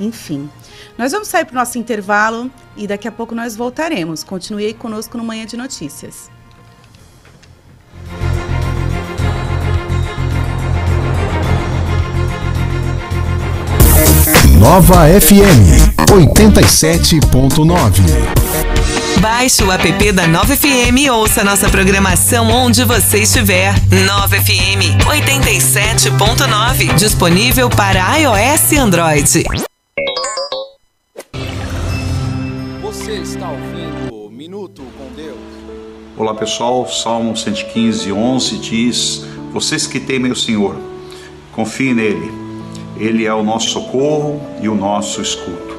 Enfim, nós vamos sair para o nosso intervalo e daqui a pouco nós voltaremos. Continue aí conosco no Manhã de Notícias. Nova FM 87.9. Baixe o app da 9FM e ouça nossa programação onde você estiver. 9FM 87.9. Disponível para iOS e Android. Você está ouvindo Minuto com Deus. Olá pessoal, Salmo 115, 11 diz: Vocês que temem o Senhor, confiem nele. Ele é o nosso socorro e o nosso escudo.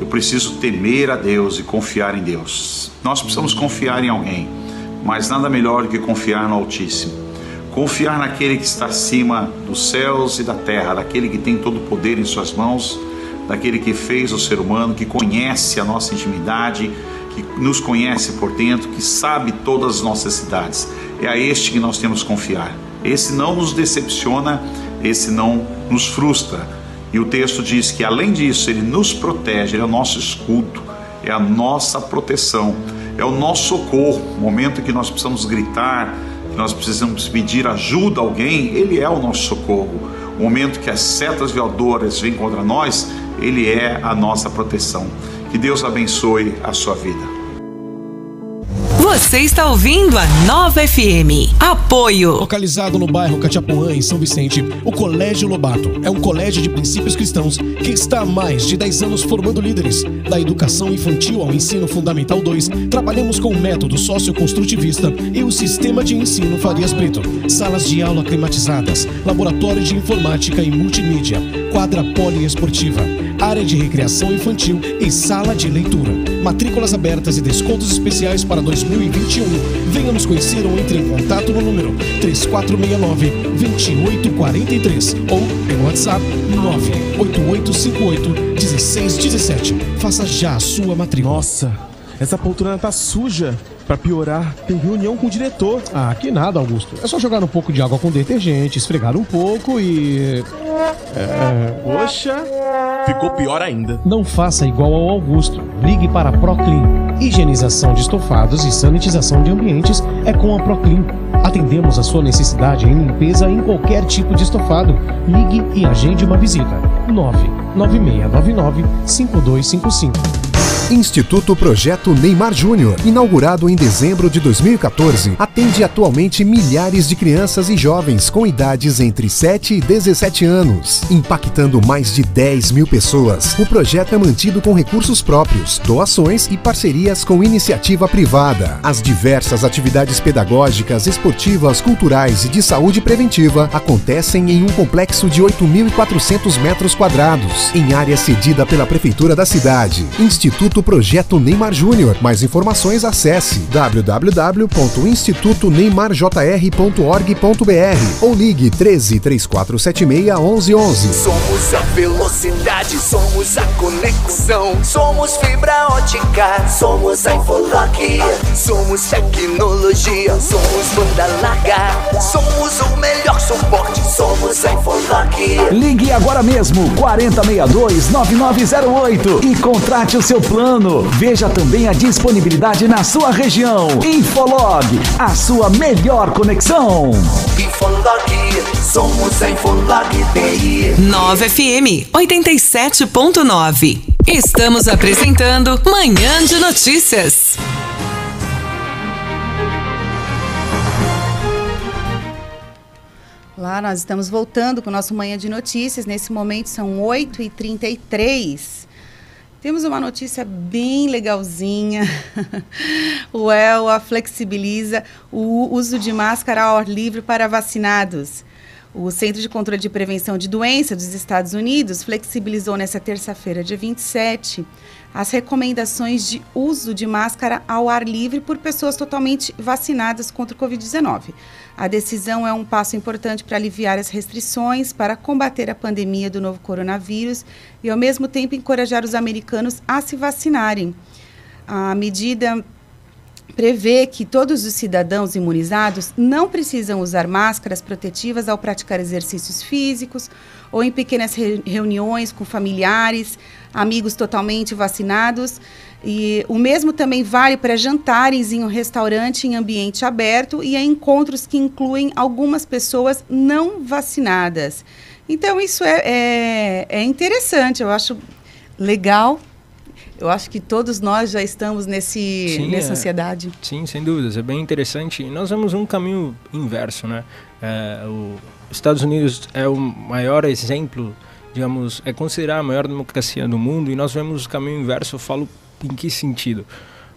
Eu preciso temer a Deus e confiar em Deus. Nós precisamos confiar em alguém, mas nada melhor do que confiar no Altíssimo. Confiar naquele que está acima dos céus e da terra, daquele que tem todo o poder em suas mãos, daquele que fez o ser humano, que conhece a nossa intimidade, que nos conhece por dentro, que sabe todas as nossas necessidades. É a este que nós temos que confiar. Esse não nos decepciona, esse não nos frustra. E o texto diz que, além disso, ele nos protege, ele é o nosso escudo, é a nossa proteção, é o nosso socorro. No momento em que nós precisamos gritar, que nós precisamos pedir ajuda a alguém, ele é o nosso socorro. O momento que as setas violadoras vêm contra nós, ele é a nossa proteção. Que Deus abençoe a sua vida. Você está ouvindo a Nova FM. Apoio. Localizado no bairro Catiapuã, em São Vicente, o Colégio Lobato é um colégio de princípios cristãos que está há mais de 10 anos formando líderes. Da educação infantil ao ensino fundamental 2, trabalhamos com o método socioconstrutivista e o sistema de ensino Farias Brito. Salas de aula climatizadas, laboratório de informática e multimídia, quadra poliesportiva, área de recreação infantil e sala de leitura. Matrículas abertas e descontos especiais para 2021. Venha nos conhecer ou entre em contato no número 3469-2843 ou pelo WhatsApp 98858-1617. Faça já a sua matrícula. Nossa, essa poltrona tá suja. Pra piorar, tem reunião com o diretor. Ah, que nada, Augusto. É só jogar um pouco de água com detergente, esfregar um pouco e. É... Poxa, ficou pior ainda. Não faça igual ao Augusto. Ligue para a Proclean. Higienização de estofados e sanitização de ambientes é com a Proclean. Atendemos a sua necessidade em limpeza em qualquer tipo de estofado. Ligue e agende uma visita. 99699 5255. Instituto Projeto Neymar Júnior, inaugurado em dezembro de 2014, atende atualmente milhares de crianças e jovens com idades entre 7 e 17 anos, impactando mais de 10 mil pessoas. O projeto é mantido com recursos próprios, doações e parcerias com iniciativa privada. As diversas atividades pedagógicas, esportivas, culturais e de saúde preventiva acontecem em um complexo de 8.400 metros quadrados, em área cedida pela Prefeitura da cidade. Instituto Projeto Neymar Júnior. Mais informações acesse www.institutoneymarjr.org.br ou ligue 13 3476 1111. Somos a velocidade, somos a conexão, somos fibra ótica, somos a Infolock, somos tecnologia, somos banda larga, somos o melhor suporte, somos a Infolock. Ligue agora mesmo 4062 9908 e contrate o seu plano. Veja também a disponibilidade na sua região. Infolog, a sua melhor conexão. Infolock, somos a Infolock TI. 9 FM 87.9. Estamos apresentando Manhã de Notícias. Lá nós estamos voltando com o nosso Manhã de Notícias. Nesse momento são 8h33. Temos uma notícia bem legalzinha. o ELA flexibiliza o uso de máscara ao ar livre para vacinados. O Centro de Controle de Prevenção de Doenças dos Estados Unidos flexibilizou nesta terça-feira, dia 27, as recomendações de uso de máscara ao ar livre por pessoas totalmente vacinadas contra o Covid-19. A decisão é um passo importante para aliviar as restrições, para combater a pandemia do novo coronavírus e, ao mesmo tempo, encorajar os americanos a se vacinarem. A medida prevê que todos os cidadãos imunizados não precisam usar máscaras protetivas ao praticar exercícios físicos ou em pequenas re reuniões com familiares, amigos totalmente vacinados. E o mesmo também vale para jantares em um restaurante em ambiente aberto e a encontros que incluem algumas pessoas não vacinadas. Então, isso é, é, é interessante, eu acho legal eu acho que todos nós já estamos nesse, sim, nessa é, ansiedade. Sim, sem dúvidas. É bem interessante. Nós vemos um caminho inverso, né? É, os Estados Unidos é o maior exemplo, digamos, é considerada a maior democracia do mundo e nós vemos o caminho inverso. Eu falo em que sentido?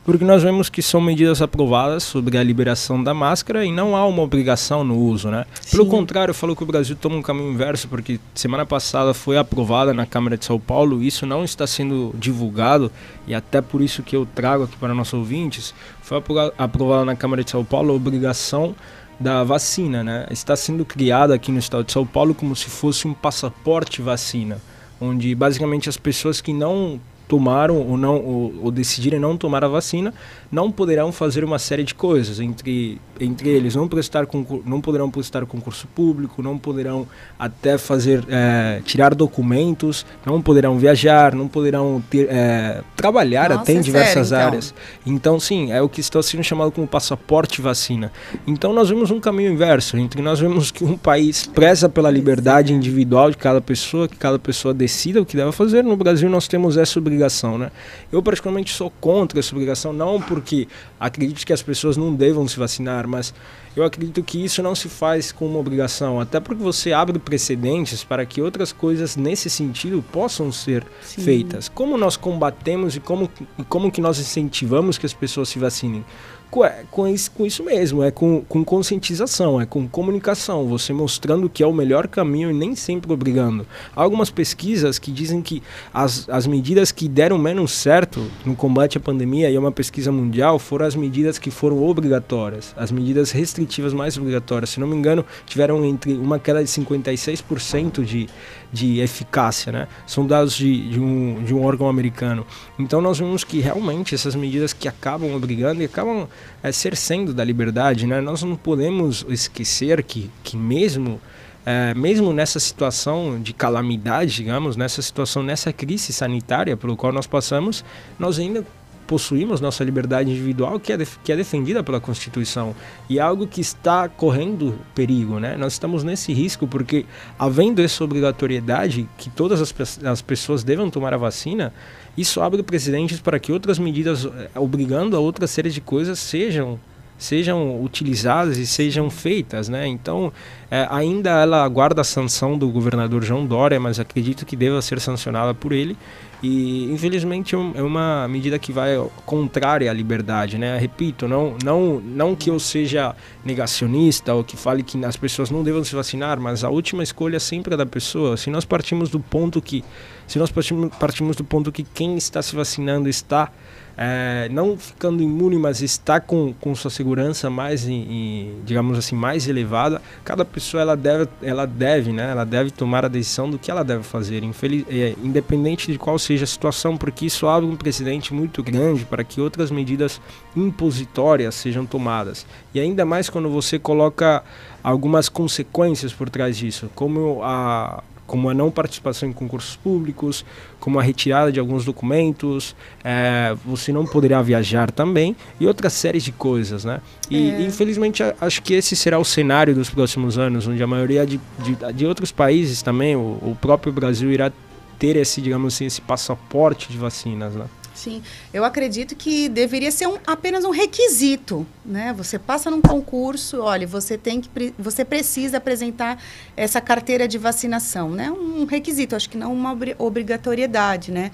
porque nós vemos que são medidas aprovadas sobre a liberação da máscara e não há uma obrigação no uso, né? Sim. Pelo contrário, falou que o Brasil toma um caminho inverso, porque semana passada foi aprovada na Câmara de São Paulo, isso não está sendo divulgado e até por isso que eu trago aqui para nossos ouvintes, foi aprovada na Câmara de São Paulo a obrigação da vacina, né? Está sendo criada aqui no estado de São Paulo como se fosse um passaporte vacina, onde basicamente as pessoas que não tomaram ou não ou, ou, decidirem não tomar a vacina não poderão fazer uma série de coisas entre entre eles. Não prestar não poderão prestar concurso público não poderão até fazer é, tirar documentos não poderão viajar não poderão ter é, trabalhar Nossa, até em é diversas sério, então? áreas. Então sim é o que está sendo chamado como passaporte vacina. Então nós vemos um caminho inverso entre nós vemos que um país preza pela liberdade individual de cada pessoa que cada pessoa decida o que deve fazer. No Brasil nós temos essa obrigação obrigação, né? Eu particularmente sou contra essa obrigação, não porque acredito que as pessoas não devam se vacinar, mas eu acredito que isso não se faz com uma obrigação, até porque você abre precedentes para que outras coisas nesse sentido possam ser Sim. feitas. Como nós combatemos e como, e como que nós incentivamos que as pessoas se vacinem? Com, é, com, isso, com isso mesmo, é com, com conscientização, é com comunicação, você mostrando que é o melhor caminho e nem sempre obrigando. Há algumas pesquisas que dizem que as, as medidas que deram menos certo no combate à pandemia, e é uma pesquisa mundial, foram as medidas que foram obrigatórias, as medidas restritivas mais obrigatórias. Se não me engano, tiveram entre uma queda de 56% de, de eficácia, né? São dados de, de, um, de um órgão americano. Então nós vemos que realmente essas medidas que acabam obrigando e acabam é, cercendo da liberdade, né? Nós não podemos esquecer que, que mesmo é, mesmo nessa situação de calamidade, digamos, nessa situação, nessa crise sanitária pelo qual nós passamos, nós ainda possuímos nossa liberdade individual que é, que é defendida pela Constituição e é algo que está correndo perigo, né? Nós estamos nesse risco porque havendo essa obrigatoriedade que todas as, as pessoas devem tomar a vacina, isso abre precedentes para que outras medidas obrigando a outra série de coisas sejam sejam utilizadas e sejam feitas, né? Então, é, ainda ela aguarda a sanção do governador João Dória, mas acredito que deva ser sancionada por ele. E infelizmente é uma medida que vai contrária à liberdade, né? Repito, não, não, não que eu seja negacionista ou que fale que as pessoas não devam se vacinar, mas a última escolha sempre é da pessoa. Se nós partimos do ponto que, se nós partimos do ponto que quem está se vacinando está é, não ficando imune, mas está com, com sua segurança mais, em, em, digamos assim, mais elevada, cada pessoa ela deve, ela deve, né, ela deve tomar a decisão do que ela deve fazer, infeliz, é, independente de qual seja a situação, porque isso abre um precedente muito grande para que outras medidas impositórias sejam tomadas. E ainda mais quando você coloca algumas consequências por trás disso, como a como a não participação em concursos públicos, como a retirada de alguns documentos, é, você não poderá viajar também e outras séries de coisas, né? E é. infelizmente acho que esse será o cenário dos próximos anos, onde a maioria de, de, de outros países também, o, o próprio Brasil irá ter esse, digamos assim, esse passaporte de vacinas, né? Sim, eu acredito que deveria ser um, apenas um requisito, né? Você passa num concurso, olha, você tem que você precisa apresentar essa carteira de vacinação, né? Um requisito, acho que não uma obrigatoriedade, né?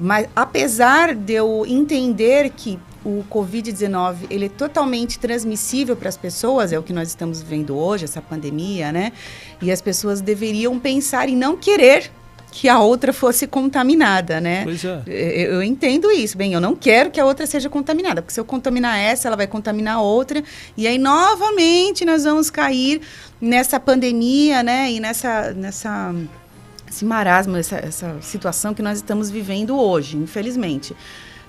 Mas apesar de eu entender que o COVID-19 ele é totalmente transmissível para as pessoas, é o que nós estamos vivendo hoje, essa pandemia, né? E as pessoas deveriam pensar em não querer que a outra fosse contaminada, né? Pois é. Eu, eu, entendo isso. Bem, eu não quero que a outra seja contaminada, porque se eu contaminar essa, ela vai contaminar a outra, e aí novamente nós vamos cair nessa pandemia, né? E nessa, nessa esse marasmo, essa, essa situação que nós estamos vivendo hoje, infelizmente.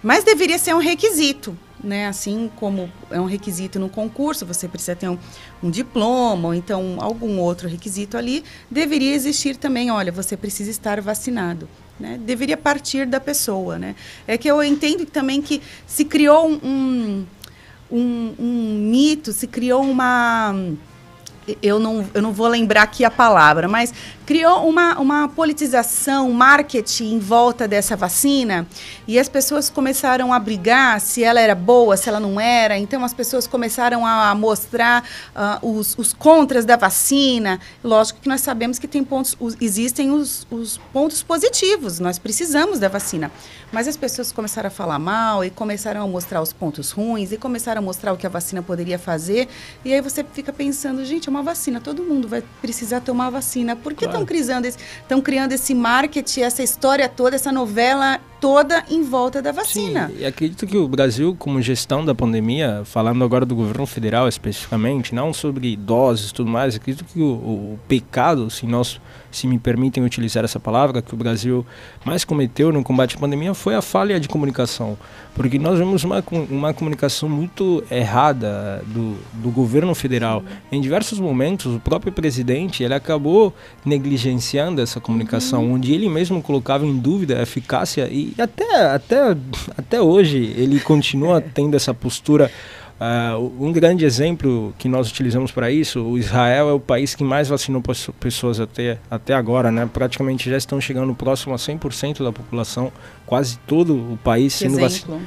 Mas deveria ser um requisito, né? Assim como é um requisito no concurso, você precisa ter um, um, diploma ou então algum outro requisito ali, deveria existir também, olha, você precisa estar vacinado. Né? Deveria partir da pessoa, né? É que eu entendo também que se criou um, um, um mito, se criou uma eu não, eu não vou lembrar aqui a palavra, mas criou uma, uma politização, marketing em volta dessa vacina e as pessoas começaram a brigar se ela era boa, se ela não era. Então as pessoas começaram a mostrar uh, os, os contras da vacina. Lógico que nós sabemos que tem pontos, os, existem os, os pontos positivos, nós precisamos da vacina. Mas as pessoas começaram a falar mal e começaram a mostrar os pontos ruins e começaram a mostrar o que a vacina poderia fazer. E aí você fica pensando, gente, é uma vacina, todo mundo vai precisar tomar vacina. Por que estão criando, esse, criando esse marketing, essa história toda, essa novela toda em volta da vacina? Sim, e acredito que o Brasil, como gestão da pandemia, falando agora do governo federal especificamente, não sobre doses e tudo mais, acredito que o, o pecado, se nós se me permitem utilizar essa palavra, que o Brasil mais cometeu no combate à pandemia foi a falha de comunicação. Porque nós vemos uma, uma comunicação muito errada do, do governo federal. Em diversos momentos, o próprio presidente ele acabou negligenciando essa comunicação, uhum. onde ele mesmo colocava em dúvida a eficácia e até, até, até hoje ele continua tendo essa postura Uh, um grande exemplo que nós utilizamos para isso, o Israel é o país que mais vacinou pessoas até, até agora, né? Praticamente já estão chegando próximo a 100% da população, quase todo o país sendo vacinado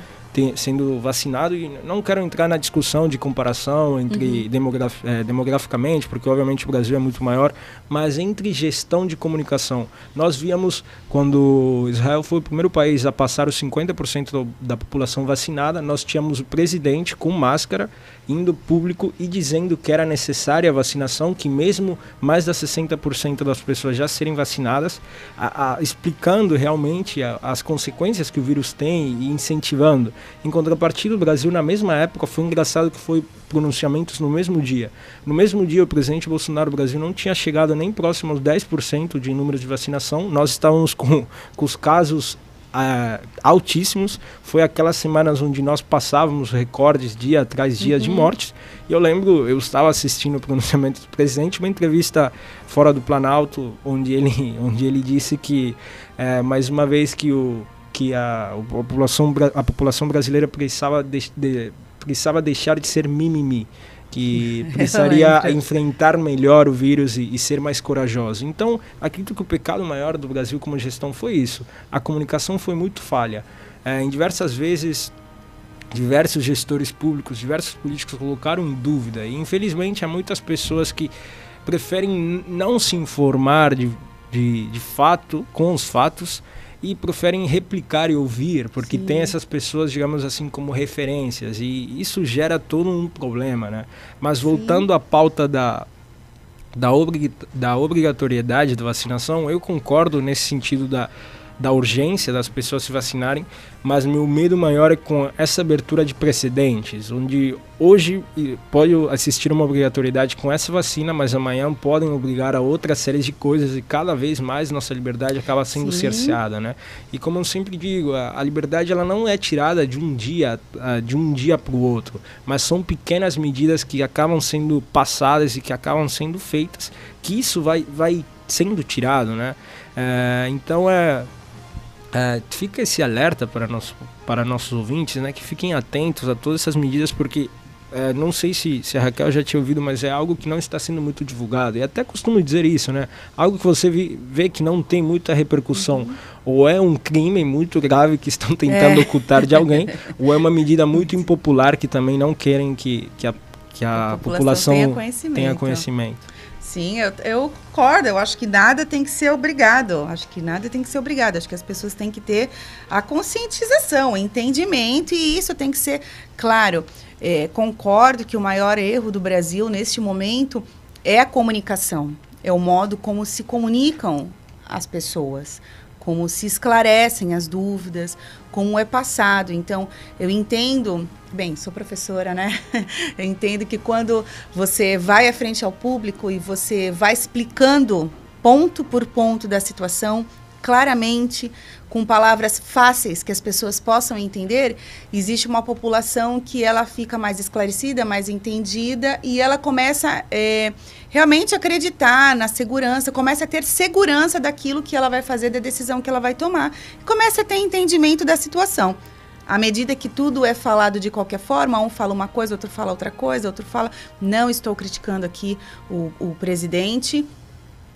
sendo vacinado e não quero entrar na discussão de comparação entre uhum. demograf, é, demograficamente, porque obviamente o Brasil é muito maior, mas entre gestão de comunicação. Nós víamos quando Israel foi o primeiro país a passar os 50% da população vacinada, nós tínhamos o presidente com máscara indo público e dizendo que era necessária a vacinação, que mesmo mais da 60% das pessoas já serem vacinadas, a, a, explicando realmente a, as consequências que o vírus tem e incentivando. Em contrapartida, o Brasil, na mesma época, foi engraçado que foi pronunciamentos no mesmo dia. No mesmo dia, o presidente Bolsonaro, o Brasil não tinha chegado nem próximo aos 10% de número de vacinação. Nós estávamos com, com os casos uh, altíssimos. Foi aquelas semanas onde nós passávamos recordes dia atrás dia uhum. de mortes. E eu lembro, eu estava assistindo o pronunciamento do presidente, uma entrevista fora do Planalto, onde ele, onde ele disse que, uh, mais uma vez, que, o, que a, a, população, a população brasileira precisava, de, de, precisava deixar de ser mimimi que precisaria enfrentar melhor o vírus e, e, ser mais corajoso. Então, acredito que o pecado maior do Brasil como gestão foi isso. A comunicação foi muito falha. É, em diversas vezes, diversos gestores públicos, diversos políticos colocaram em dúvida. E, infelizmente, há muitas pessoas que preferem não se informar de, de, de fato, com os fatos, e preferem replicar e ouvir, porque Sim. tem essas pessoas, digamos assim, como referências, e isso gera todo um problema, né? Mas voltando Sim. à pauta da, da, obrig, da obrigatoriedade da vacinação, eu concordo nesse sentido da da urgência das pessoas se vacinarem, mas meu medo maior é com essa abertura de precedentes, onde hoje pode assistir uma obrigatoriedade com essa vacina, mas amanhã podem obrigar a outras séries de coisas e cada vez mais nossa liberdade acaba sendo Sim. cerceada, né? E como eu sempre digo, a, a, liberdade ela não é tirada de um dia, de um dia para o outro, mas são pequenas medidas que acabam sendo passadas e que acabam sendo feitas, que isso vai, vai sendo tirado, né? Uh, então é é, fica esse alerta para, nosso, para nossos ouvintes, né, que fiquem atentos a todas essas medidas, porque é, não sei se, se a Raquel já tinha ouvido, mas é algo que não está sendo muito divulgado. E até costumo dizer isso, né? Algo que você vi, vê que não tem muita repercussão. Uhum. Ou é um crime muito grave que estão tentando é. ocultar de alguém, ou é uma medida muito impopular que também não querem que, que a, que a, a população, população tenha, conhecimento. tenha conhecimento. Sim, eu, eu concordo. Eu acho que nada tem que ser obrigado. Acho que nada tem que ser obrigado. Acho que as pessoas têm que ter a conscientização, o entendimento, e isso tem que ser claro. É, concordo que o maior erro do Brasil neste momento é a comunicação. É o modo como se comunicam as pessoas como se esclarecem as dúvidas, como é passado. Então, eu entendo, bem, sou professora, né? eu entendo que quando você vai à frente ao público e você vai explicando ponto por ponto da situação, claramente, com palavras fáceis que as pessoas possam entender, existe uma população que ela fica mais esclarecida, mais entendida e ela começa é, realmente acreditar na segurança, começa a ter segurança daquilo que ela vai fazer, da decisão que ela vai tomar, começa a ter entendimento da situação. À medida que tudo é falado de qualquer forma, um fala uma coisa, outro fala outra coisa, outro fala. Não estou criticando aqui o, o presidente,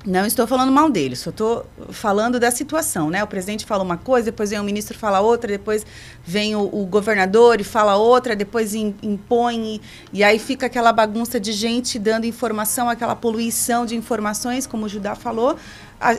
não estou falando mal dele, só estou falando da situação, né? O presidente fala uma coisa, depois vem o ministro fala outra, depois vem o, o governador e fala outra, depois impõe, e, aí fica aquela bagunça de gente dando informação, aquela poluição de informações, como o Judá falou. A,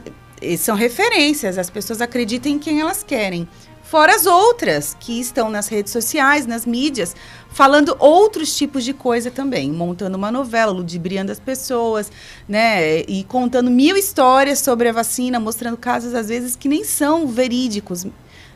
são referências, as pessoas acreditam em quem elas querem. Fora as outras que estão nas redes sociais, nas mídias, falando outros tipos de coisa também, montando uma novela, ludibriando as pessoas, né? E contando mil histórias sobre a vacina, mostrando casos, às vezes, que nem são verídicos,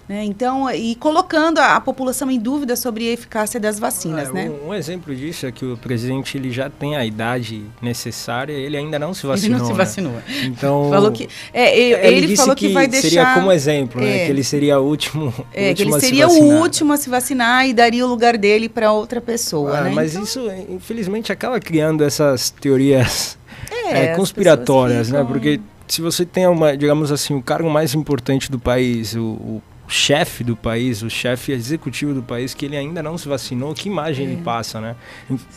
né? Então, e colocando a, a, população em dúvida sobre a eficácia das vacinas. É, né? um, um, exemplo disso é que o presidente ele já tem a idade necessária ele ainda não se vacinou. Ele não se né? vacinou. Né? Então, falou que, é, ele, ele falou que, que, vai deixar... Seria como exemplo, né? é, né? que ele seria o último, é, que ele seria o último a se vacinar e daria o lugar dele para outra pessoa. Ah, né? Mas então... isso, infelizmente, acaba criando essas teorias é, é conspiratórias, né? ficam... né? Porque se você tem uma, digamos assim, o cargo mais importante do país, o, o chefe do país, o chefe executivo do país, que ele ainda não se vacinou, que imagem é. ele passa, né?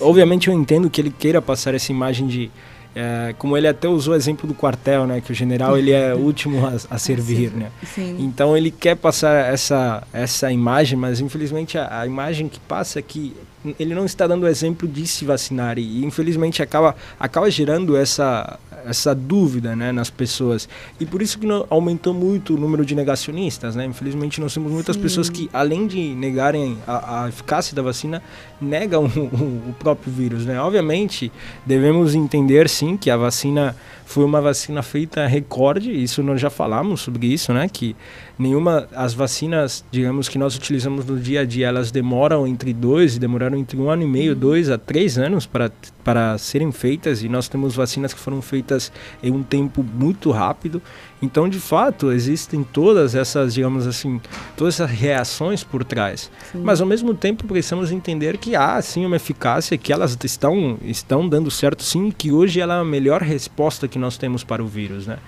Obviamente eu entendo que ele queira passar essa imagem de é, como ele até usou o exemplo do quartel, né, que o general ele é o último a, a servir, né? Sim. Então ele quer passar essa essa imagem, mas infelizmente a, a, imagem que passa é que ele não está dando o exemplo de se vacinar e infelizmente acaba acaba gerando essa essa dúvida né, nas pessoas. E por isso que aumentou muito o número de negacionistas. Né? Infelizmente, nós temos muitas Sim. pessoas que, além de negarem a, a eficácia da vacina, negam o, o, o próprio vírus. Né? Obviamente, devemos entender sim que a vacina foi uma vacina feita recorde, isso nós já falamos sobre isso, né? Que nenhuma as vacinas, digamos que nós utilizamos no dia a dia, elas demoram entre dois, demoraram entre um ano e meio, uhum. dois a três anos para para serem feitas e nós temos vacinas que foram feitas em um tempo muito rápido. Então, de fato, existem todas essas, digamos assim, todas essas reações por trás. Sim. Mas ao mesmo tempo precisamos entender que há sim uma eficácia, que elas estão estão dando certo sim, que hoje ela é a melhor resposta que nós temos para o vírus, né?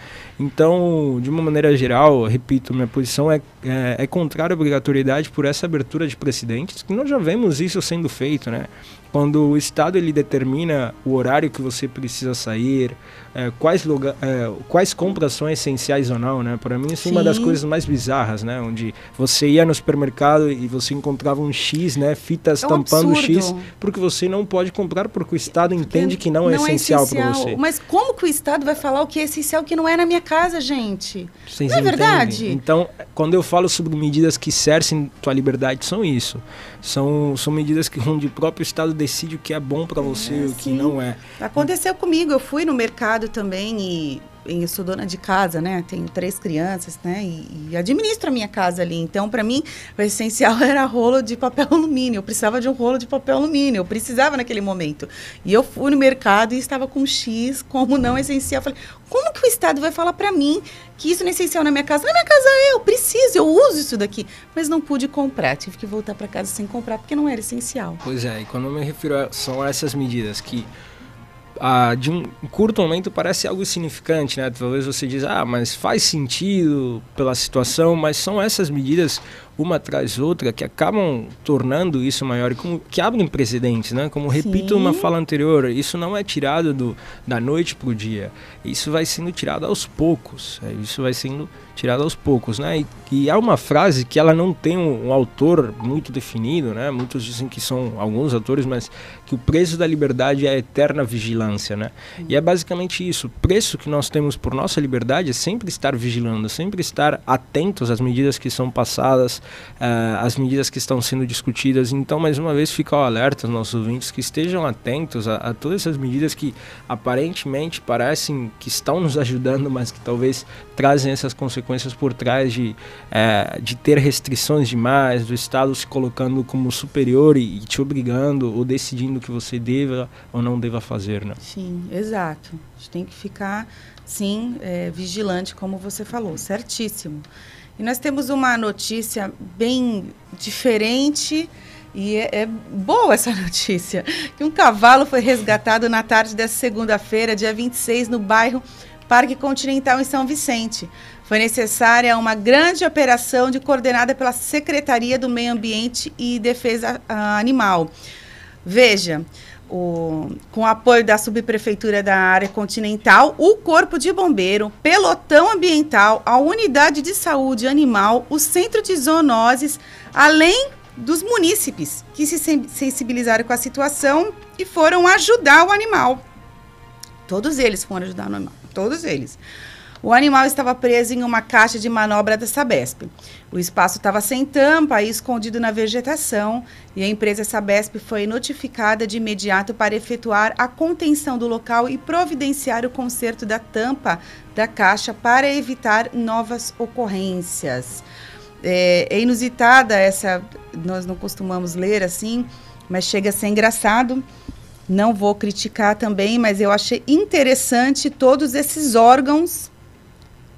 Então, de uma maneira geral, repito, minha posição é, é, é contrária à obrigatoriedade por essa abertura de precedentes, que nós já vemos isso sendo feito, né? Quando o Estado ele determina o horário que você precisa sair, é, quais, lugar, é, quais compras são essenciais ou não, né? Para mim isso é uma das coisas mais bizarras, né? Onde você ia no supermercado e você encontrava um X, né? Fitas é um tampando absurdo. X, porque você não pode comprar porque o Estado entende que não, é não é essencial, essencial. para você. Mas como que o Estado vai falar o que é essencial que não é na minha casa, gente? Vocês não é entendem? verdade? Então, quando eu falo sobre medidas que cercem tua liberdade, são isso. São, são medidas que onde o próprio Estado decide o que é bom para você e o que não é. Aconteceu comigo, eu fui no mercado também e eu sou dona de casa, né? Tenho três crianças, né? E, e administro a minha casa ali. Então, para mim, o essencial era rolo de papel alumínio. Eu precisava de um rolo de papel alumínio. Eu precisava naquele momento. E eu fui no mercado e estava com X como não essencial. Falei, como que o Estado vai falar para mim que isso não é essencial na minha casa? Na minha casa eu preciso, eu uso isso daqui. Mas não pude comprar. Tive que voltar para casa sem comprar porque não era essencial. Pois é, e quando eu me refiro a, são essas medidas que ah, de um curto momento parece algo significante, né? Talvez você diz, ah, mas faz sentido pela situação, mas são essas medidas uma atrás outra que acabam tornando isso maior e como, que abrem precedentes, né? Como repito uma fala anterior, isso não é tirado do, da noite para o dia, isso vai sendo tirado aos poucos, é, isso vai sendo tirado aos poucos, né? E, e há uma frase que ela não tem um, um, autor muito definido, né? Muitos dizem que são alguns autores, mas que o preço da liberdade é a eterna vigilância, né? E é basicamente isso. O preço que nós temos por nossa liberdade é sempre estar vigilando, sempre estar atentos às medidas que são passadas, uh, às medidas que estão sendo discutidas. Então, mais uma vez, fica o alerta aos nossos ouvintes que estejam atentos a, a todas essas medidas que aparentemente parecem que estão nos ajudando, mas que talvez trazem essas consequências por trás de, é, de ter restrições demais, do Estado se colocando como superior e, e, te obrigando ou decidindo que você deva ou não deva fazer, né? Sim, exato. A gente tem que ficar, sim, é, vigilante, como você falou, certíssimo. E nós temos uma notícia bem diferente e é, é, boa essa notícia, que um cavalo foi resgatado na tarde dessa segunda-feira, dia 26, no bairro Parque Continental em São Vicente. Foi necessária uma grande operação de coordenada pela Secretaria do Meio Ambiente e Defesa ah, Animal. Veja, o, com o apoio da Subprefeitura da Área Continental, o Corpo de Bombeiro, Pelotão Ambiental, a Unidade de Saúde Animal, o Centro de Zoonoses, além dos munícipes que se sensibilizaram com a situação e foram ajudar o animal. Todos eles foram ajudar o animal todos eles. O animal estava preso em uma caixa de manobra da Sabesp. O espaço estava sem tampa e escondido na vegetação, e a empresa Sabesp foi notificada de imediato para efetuar a contenção do local e providenciar o conserto da tampa da caixa para evitar novas ocorrências. É, é inusitada essa, nós não costumamos ler assim, mas chega a ser engraçado não vou criticar também, mas eu achei interessante todos esses órgãos,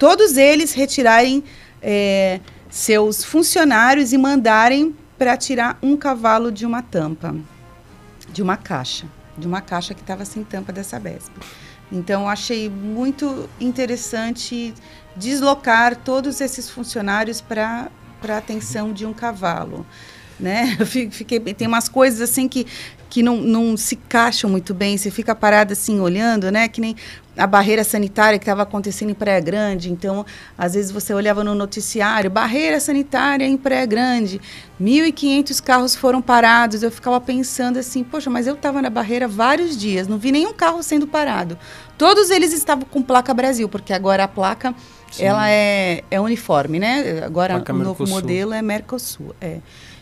todos eles retirarem é, seus funcionários e mandarem para tirar um cavalo de uma tampa, de uma caixa, de uma caixa que estava sem tampa dessa Besp. Então, achei muito interessante deslocar todos esses funcionários para a atenção de um cavalo. Né? Eu fi- fiquei, tem umas coisas assim que, que não, não se encaixam muito bem. Você fica parado assim olhando, né? Que nem a barreira sanitária que estava acontecendo em Praia Grande. Então, às vezes você olhava no noticiário, barreira sanitária em Praia Grande, 1.500 carros foram parados. Eu ficava pensando assim, poxa, mas eu estava na barreira vários dias, não vi nenhum carro sendo parado. Todos eles estavam com placa Brasil, porque agora a placa Sim. ela é, é uniforme, né? Agora Placa o novo Mercosul. modelo é Mercosul. É.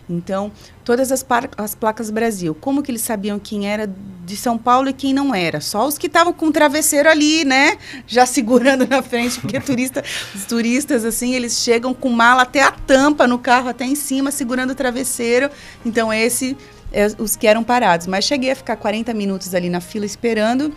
Então, todas as, as placas Brasil, como que eles sabiam quem era de São Paulo e quem não era? Só os que estavam com o travesseiro ali, né? Já segurando na frente, porque turista, os turistas, assim, eles chegam com mala até a tampa no carro, até em cima, segurando o travesseiro. Então, esse é os que eram parados. Mas cheguei a ficar 40 minutos ali na fila esperando,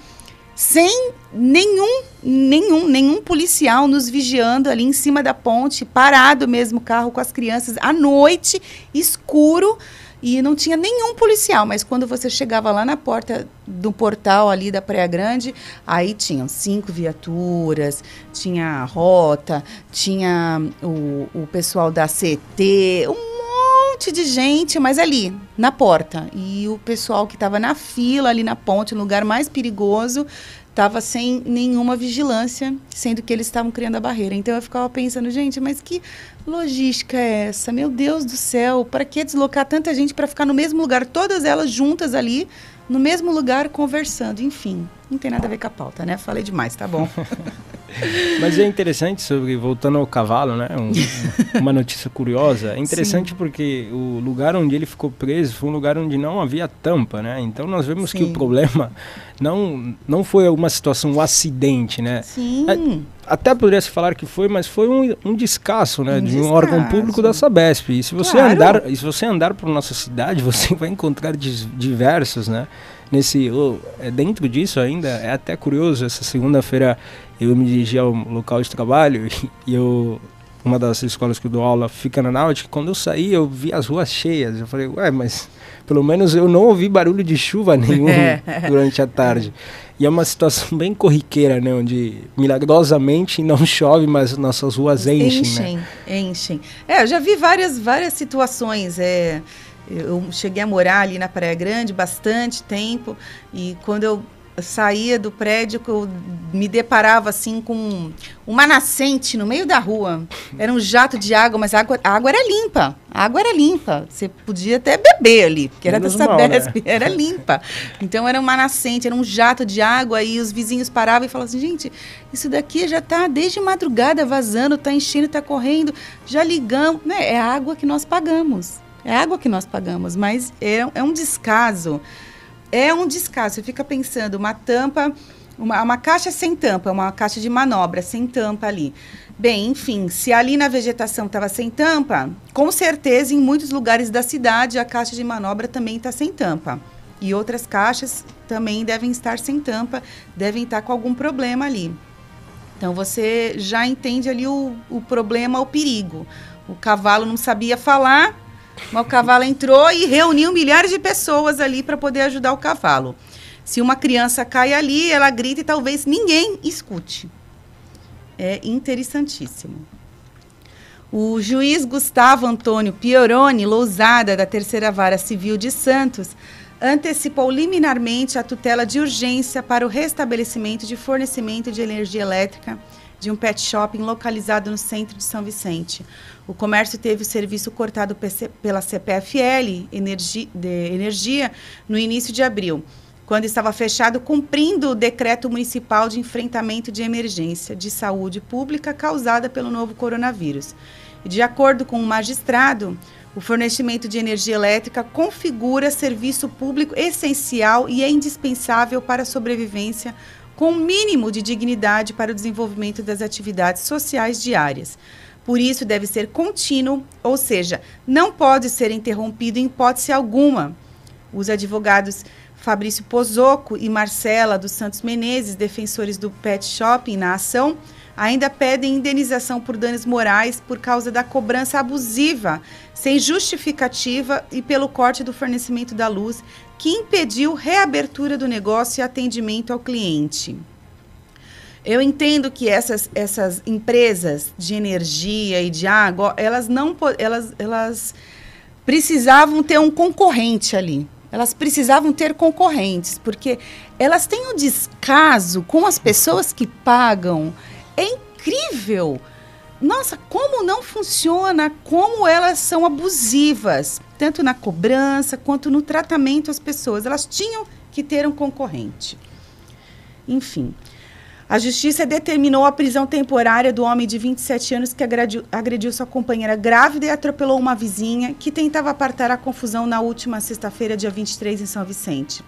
sem nenhum, nenhum, nenhum policial nos vigiando ali em cima da ponte, parado mesmo o carro com as crianças à noite, escuro, e não tinha nenhum policial, mas quando você chegava lá na porta do portal ali da Praia Grande, aí tinham cinco viaturas, tinha a rota, tinha o, o pessoal da CT, um monte de gente, mas ali, na porta. E o pessoal que estava na fila, ali na ponte, no lugar mais perigoso, estava sem nenhuma vigilância, sendo que eles estavam criando a barreira. Então eu ficava pensando, gente, mas que logística é essa? Meu Deus do céu, para que deslocar tanta gente para ficar no mesmo lugar, todas elas juntas ali, no mesmo lugar, conversando? Enfim, não tem nada a ver com a pauta, né? Falei demais, tá bom. Mas é interessante sobre, voltando ao cavalo, né? um- uma notícia curiosa. É interessante porque o lugar onde ele ficou preso foi um lugar onde não havia tampa, né? Então nós vemos que Sim. o problema não, não foi uma situação, um acidente, né? Sim. Até poderia se falar que foi, mas foi um, um descasso, né? Um de um órgão público da Sabesp. E se você Claro. andar, e se você andar por nossa cidade, você vai encontrar diversos, né? Nesse, oh, é, dentro disso ainda é até curioso. Essa segunda-feira eu me dirigi ao local de trabalho e, eu uma das escolas que eu dou aula fica na Náutica. Quando eu saí, eu vi as ruas cheias. Eu falei, ué, mas pelo menos eu não ouvi barulho de chuva nenhum durante a tarde. E é uma situação bem corriqueira, né? Onde milagrosamente não chove, mas nossas ruas enchem, né? Enchem, enchem. É, eu já vi várias, várias situações. É, eu cheguei a morar ali na Praia Grande bastante tempo e quando eu saía do prédio, eu me deparava assim com uma nascente no meio da rua. Era um jato de água, mas a água, a água era limpa. A água era limpa. Você podia até beber ali, porque era Menos da né? Era limpa. Então era uma nascente, era um jato de água e os vizinhos paravam e falavam assim, gente, isso daqui já está desde madrugada vazando, está enchendo, está correndo, já ligamos. Né? É a água que nós pagamos. É água que nós pagamos, mas é, é um descaso. É um descaso. Você fica pensando, uma tampa, uma, uma caixa sem tampa, uma caixa de manobra sem tampa ali. Bem, enfim, se ali na vegetação estava sem tampa, com certeza em muitos lugares da cidade a caixa de manobra também está sem tampa. E outras caixas também devem estar sem tampa, devem estar com algum problema ali. Então você já entende ali o, o problema, o perigo. O cavalo não sabia falar, mas o cavalo entrou e reuniu milhares de pessoas ali para poder ajudar o cavalo. Se uma criança cai ali, ela grita e talvez ninguém escute. É interessantíssimo. O juiz Gustavo Antônio Pioroni Lousada, da Terceira Vara Civil de Santos, antecipou liminarmente a tutela de urgência para o restabelecimento de fornecimento de energia elétrica de um pet shopping localizado no centro de São Vicente. O comércio teve o serviço cortado pela CPFL Energi de Energia no início de abril, quando estava fechado cumprindo o decreto municipal de enfrentamento de emergência de saúde pública causada pelo novo coronavírus. De acordo com o magistrado, o fornecimento de energia elétrica configura serviço público essencial e é indispensável para a sobrevivência com um mínimo de dignidade para o desenvolvimento das atividades sociais diárias. Por isso, deve ser contínuo, ou seja, não pode ser interrompido em hipótese alguma. Os advogados Fabrício Pozocco e Marcela dos Santos Menezes, defensores do Pet Shopping na ação, ainda pedem indenização por danos morais por causa da cobrança abusiva, sem justificativa e pelo corte do fornecimento da luz, que impediu reabertura do negócio e atendimento ao cliente. Eu entendo que essas, essas empresas de energia e de água, elas não elas, elas precisavam ter um concorrente ali. Elas precisavam ter concorrentes, porque elas têm um descaso com as pessoas que pagam. É incrível. Nossa, como não funciona, como elas são abusivas, tanto na cobrança quanto no tratamento às pessoas. Elas tinham que ter um concorrente. Enfim, a justiça determinou a prisão temporária do homem de 27 anos que agrediu, agrediu sua companheira grávida e atropelou uma vizinha que tentava apartar a confusão na última sexta-feira, dia 23, em São Vicente.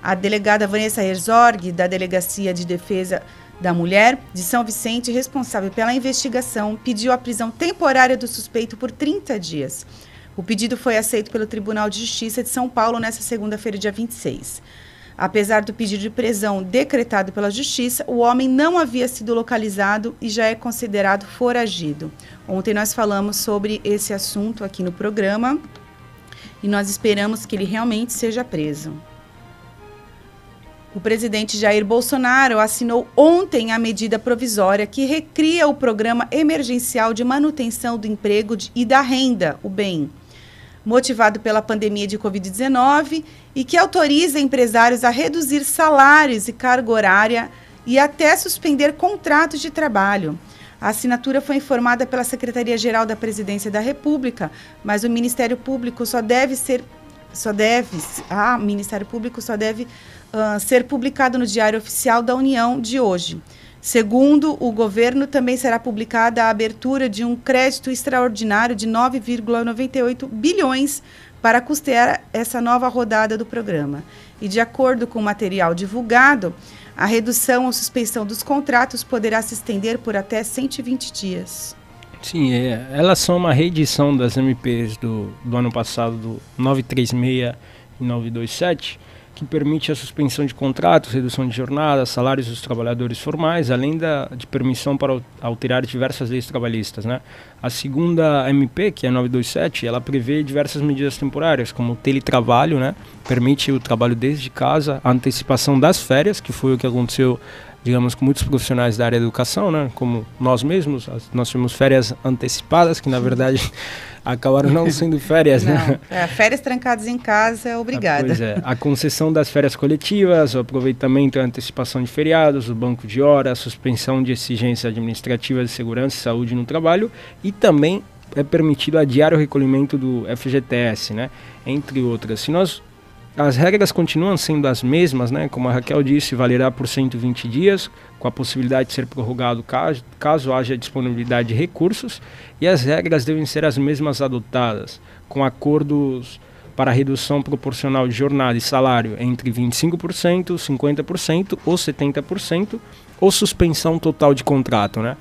A delegada Vanessa Herzog, da Delegacia de Defesa da Mulher de São Vicente, responsável pela investigação, pediu a prisão temporária do suspeito por 30 dias. O pedido foi aceito pelo Tribunal de Justiça de São Paulo nesta segunda-feira, dia 26. Apesar do pedido de prisão decretado pela Justiça, o homem não havia sido localizado e já é considerado foragido. Ontem nós falamos sobre esse assunto aqui no programa e nós esperamos que ele realmente seja preso. O presidente Jair Bolsonaro assinou ontem a medida provisória que recria o Programa Emergencial de Manutenção do Emprego e da Renda, o BEM, motivado pela pandemia de Covid-19 e que autoriza empresários a reduzir salários e carga horária e até suspender contratos de trabalho. A assinatura foi informada pela Secretaria-Geral da Presidência da República, mas o Ministério Público só deve ser só deve, ah, o Ministério Público só deve ah, ser publicado no Diário Oficial da União de hoje. Segundo o governo, também será publicada a abertura de um crédito extraordinário de 9,98 bilhões para custear essa nova rodada do programa. E de acordo com o material divulgado, a redução ou suspensão dos contratos poderá se estender por até 120 dias. Sim, é, elas são uma reedição das MPs do, do ano passado, do 936 e 927, que permite a suspensão de contratos, redução de jornada, salários dos trabalhadores formais, além da, de permissão para al- alterar diversas leis trabalhistas. Né? A segunda MP, que é a 927, ela prevê diversas medidas temporárias, como o teletrabalho, né? permite o trabalho desde casa, a antecipação das férias, que foi o que aconteceu digamos, com muitos profissionais da área da educação, né? Como nós mesmos, nós tivemos férias antecipadas, que na verdade acabaram não sendo férias, né? Não, é, férias trancadas em casa, obrigada. Pois é, a concessão das férias coletivas, o aproveitamento e a antecipação de feriados, o banco de horas, a suspensão de exigências administrativas de segurança e saúde no trabalho e também é permitido adiar o recolhimento do FGTS, né? Entre outras. Se nós as regras continuam sendo as mesmas, né? Como a Raquel disse, valerá por 120 dias, com a possibilidade de ser prorrogado caso, caso haja disponibilidade de recursos, e as regras devem ser as mesmas adotadas, com acordos para redução proporcional de jornada e salário entre 25%, 50% ou 70%, ou suspensão total de contrato, né?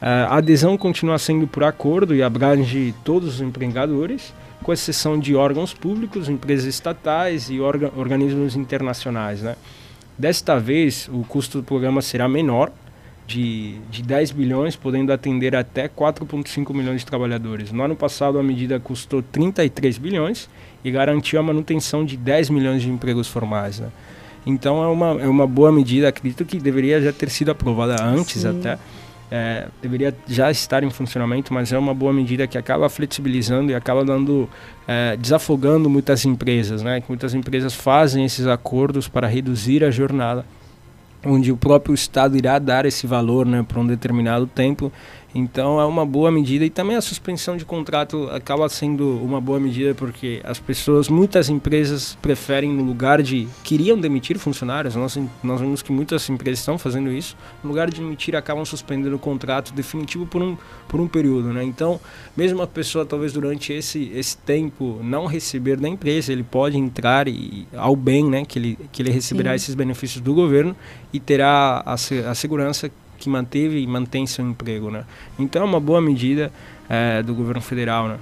A adesão continua sendo por acordo e abrange todos os empregadores, com exceção de órgãos públicos, empresas estatais e orga organismos internacionais. Né? Desta vez, o custo do programa será menor, de, de 10 bilhões, podendo atender até 4,5 milhões de trabalhadores. No ano passado, a medida custou 33 bilhões e garantiu a manutenção de 10 milhões de empregos formais. Né? Então, é uma, é uma boa medida, acredito que deveria já ter sido aprovada antes Sim. até. É, deveria já estar em funcionamento, mas é uma boa medida que acaba flexibilizando e acaba dando, é, desafogando muitas empresas, né? Que muitas empresas fazem esses acordos para reduzir a jornada, onde o próprio Estado irá dar esse valor, né, por um determinado tempo. Então é uma boa medida e também a suspensão de contrato acaba sendo uma boa medida porque as pessoas, muitas empresas preferem no lugar de queriam demitir funcionários, nós nós vemos que muitas empresas estão fazendo isso, no lugar de demitir acabam suspendendo o contrato definitivo por um por um período, né? Então, mesmo a pessoa talvez durante esse esse tempo não receber da empresa, ele pode entrar e ao bem, né, que ele que ele receberá Sim. esses benefícios do governo e terá a, a segurança que manteve e mantém seu emprego, né? Então é uma boa medida eh, do governo federal, né?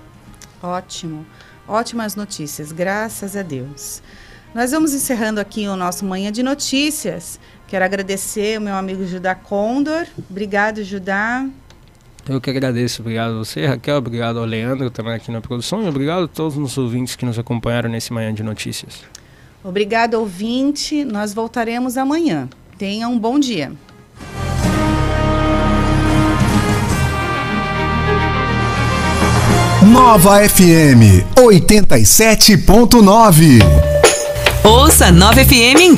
Ótimo. Ótimas notícias, graças a Deus. Nós vamos encerrando aqui o nosso Manhã de Notícias. Quero agradecer o meu amigo Judá Condor. Obrigado, Judá. Eu que agradeço, obrigado a você, Raquel, obrigado ao Leandro também aqui na produção e obrigado a todos os ouvintes que nos acompanharam nesse Manhã de Notícias. Obrigado, ouvinte. Nós voltaremos amanhã. Tenha um bom dia. Nova FM 87.9. Ouça 9 FM em todo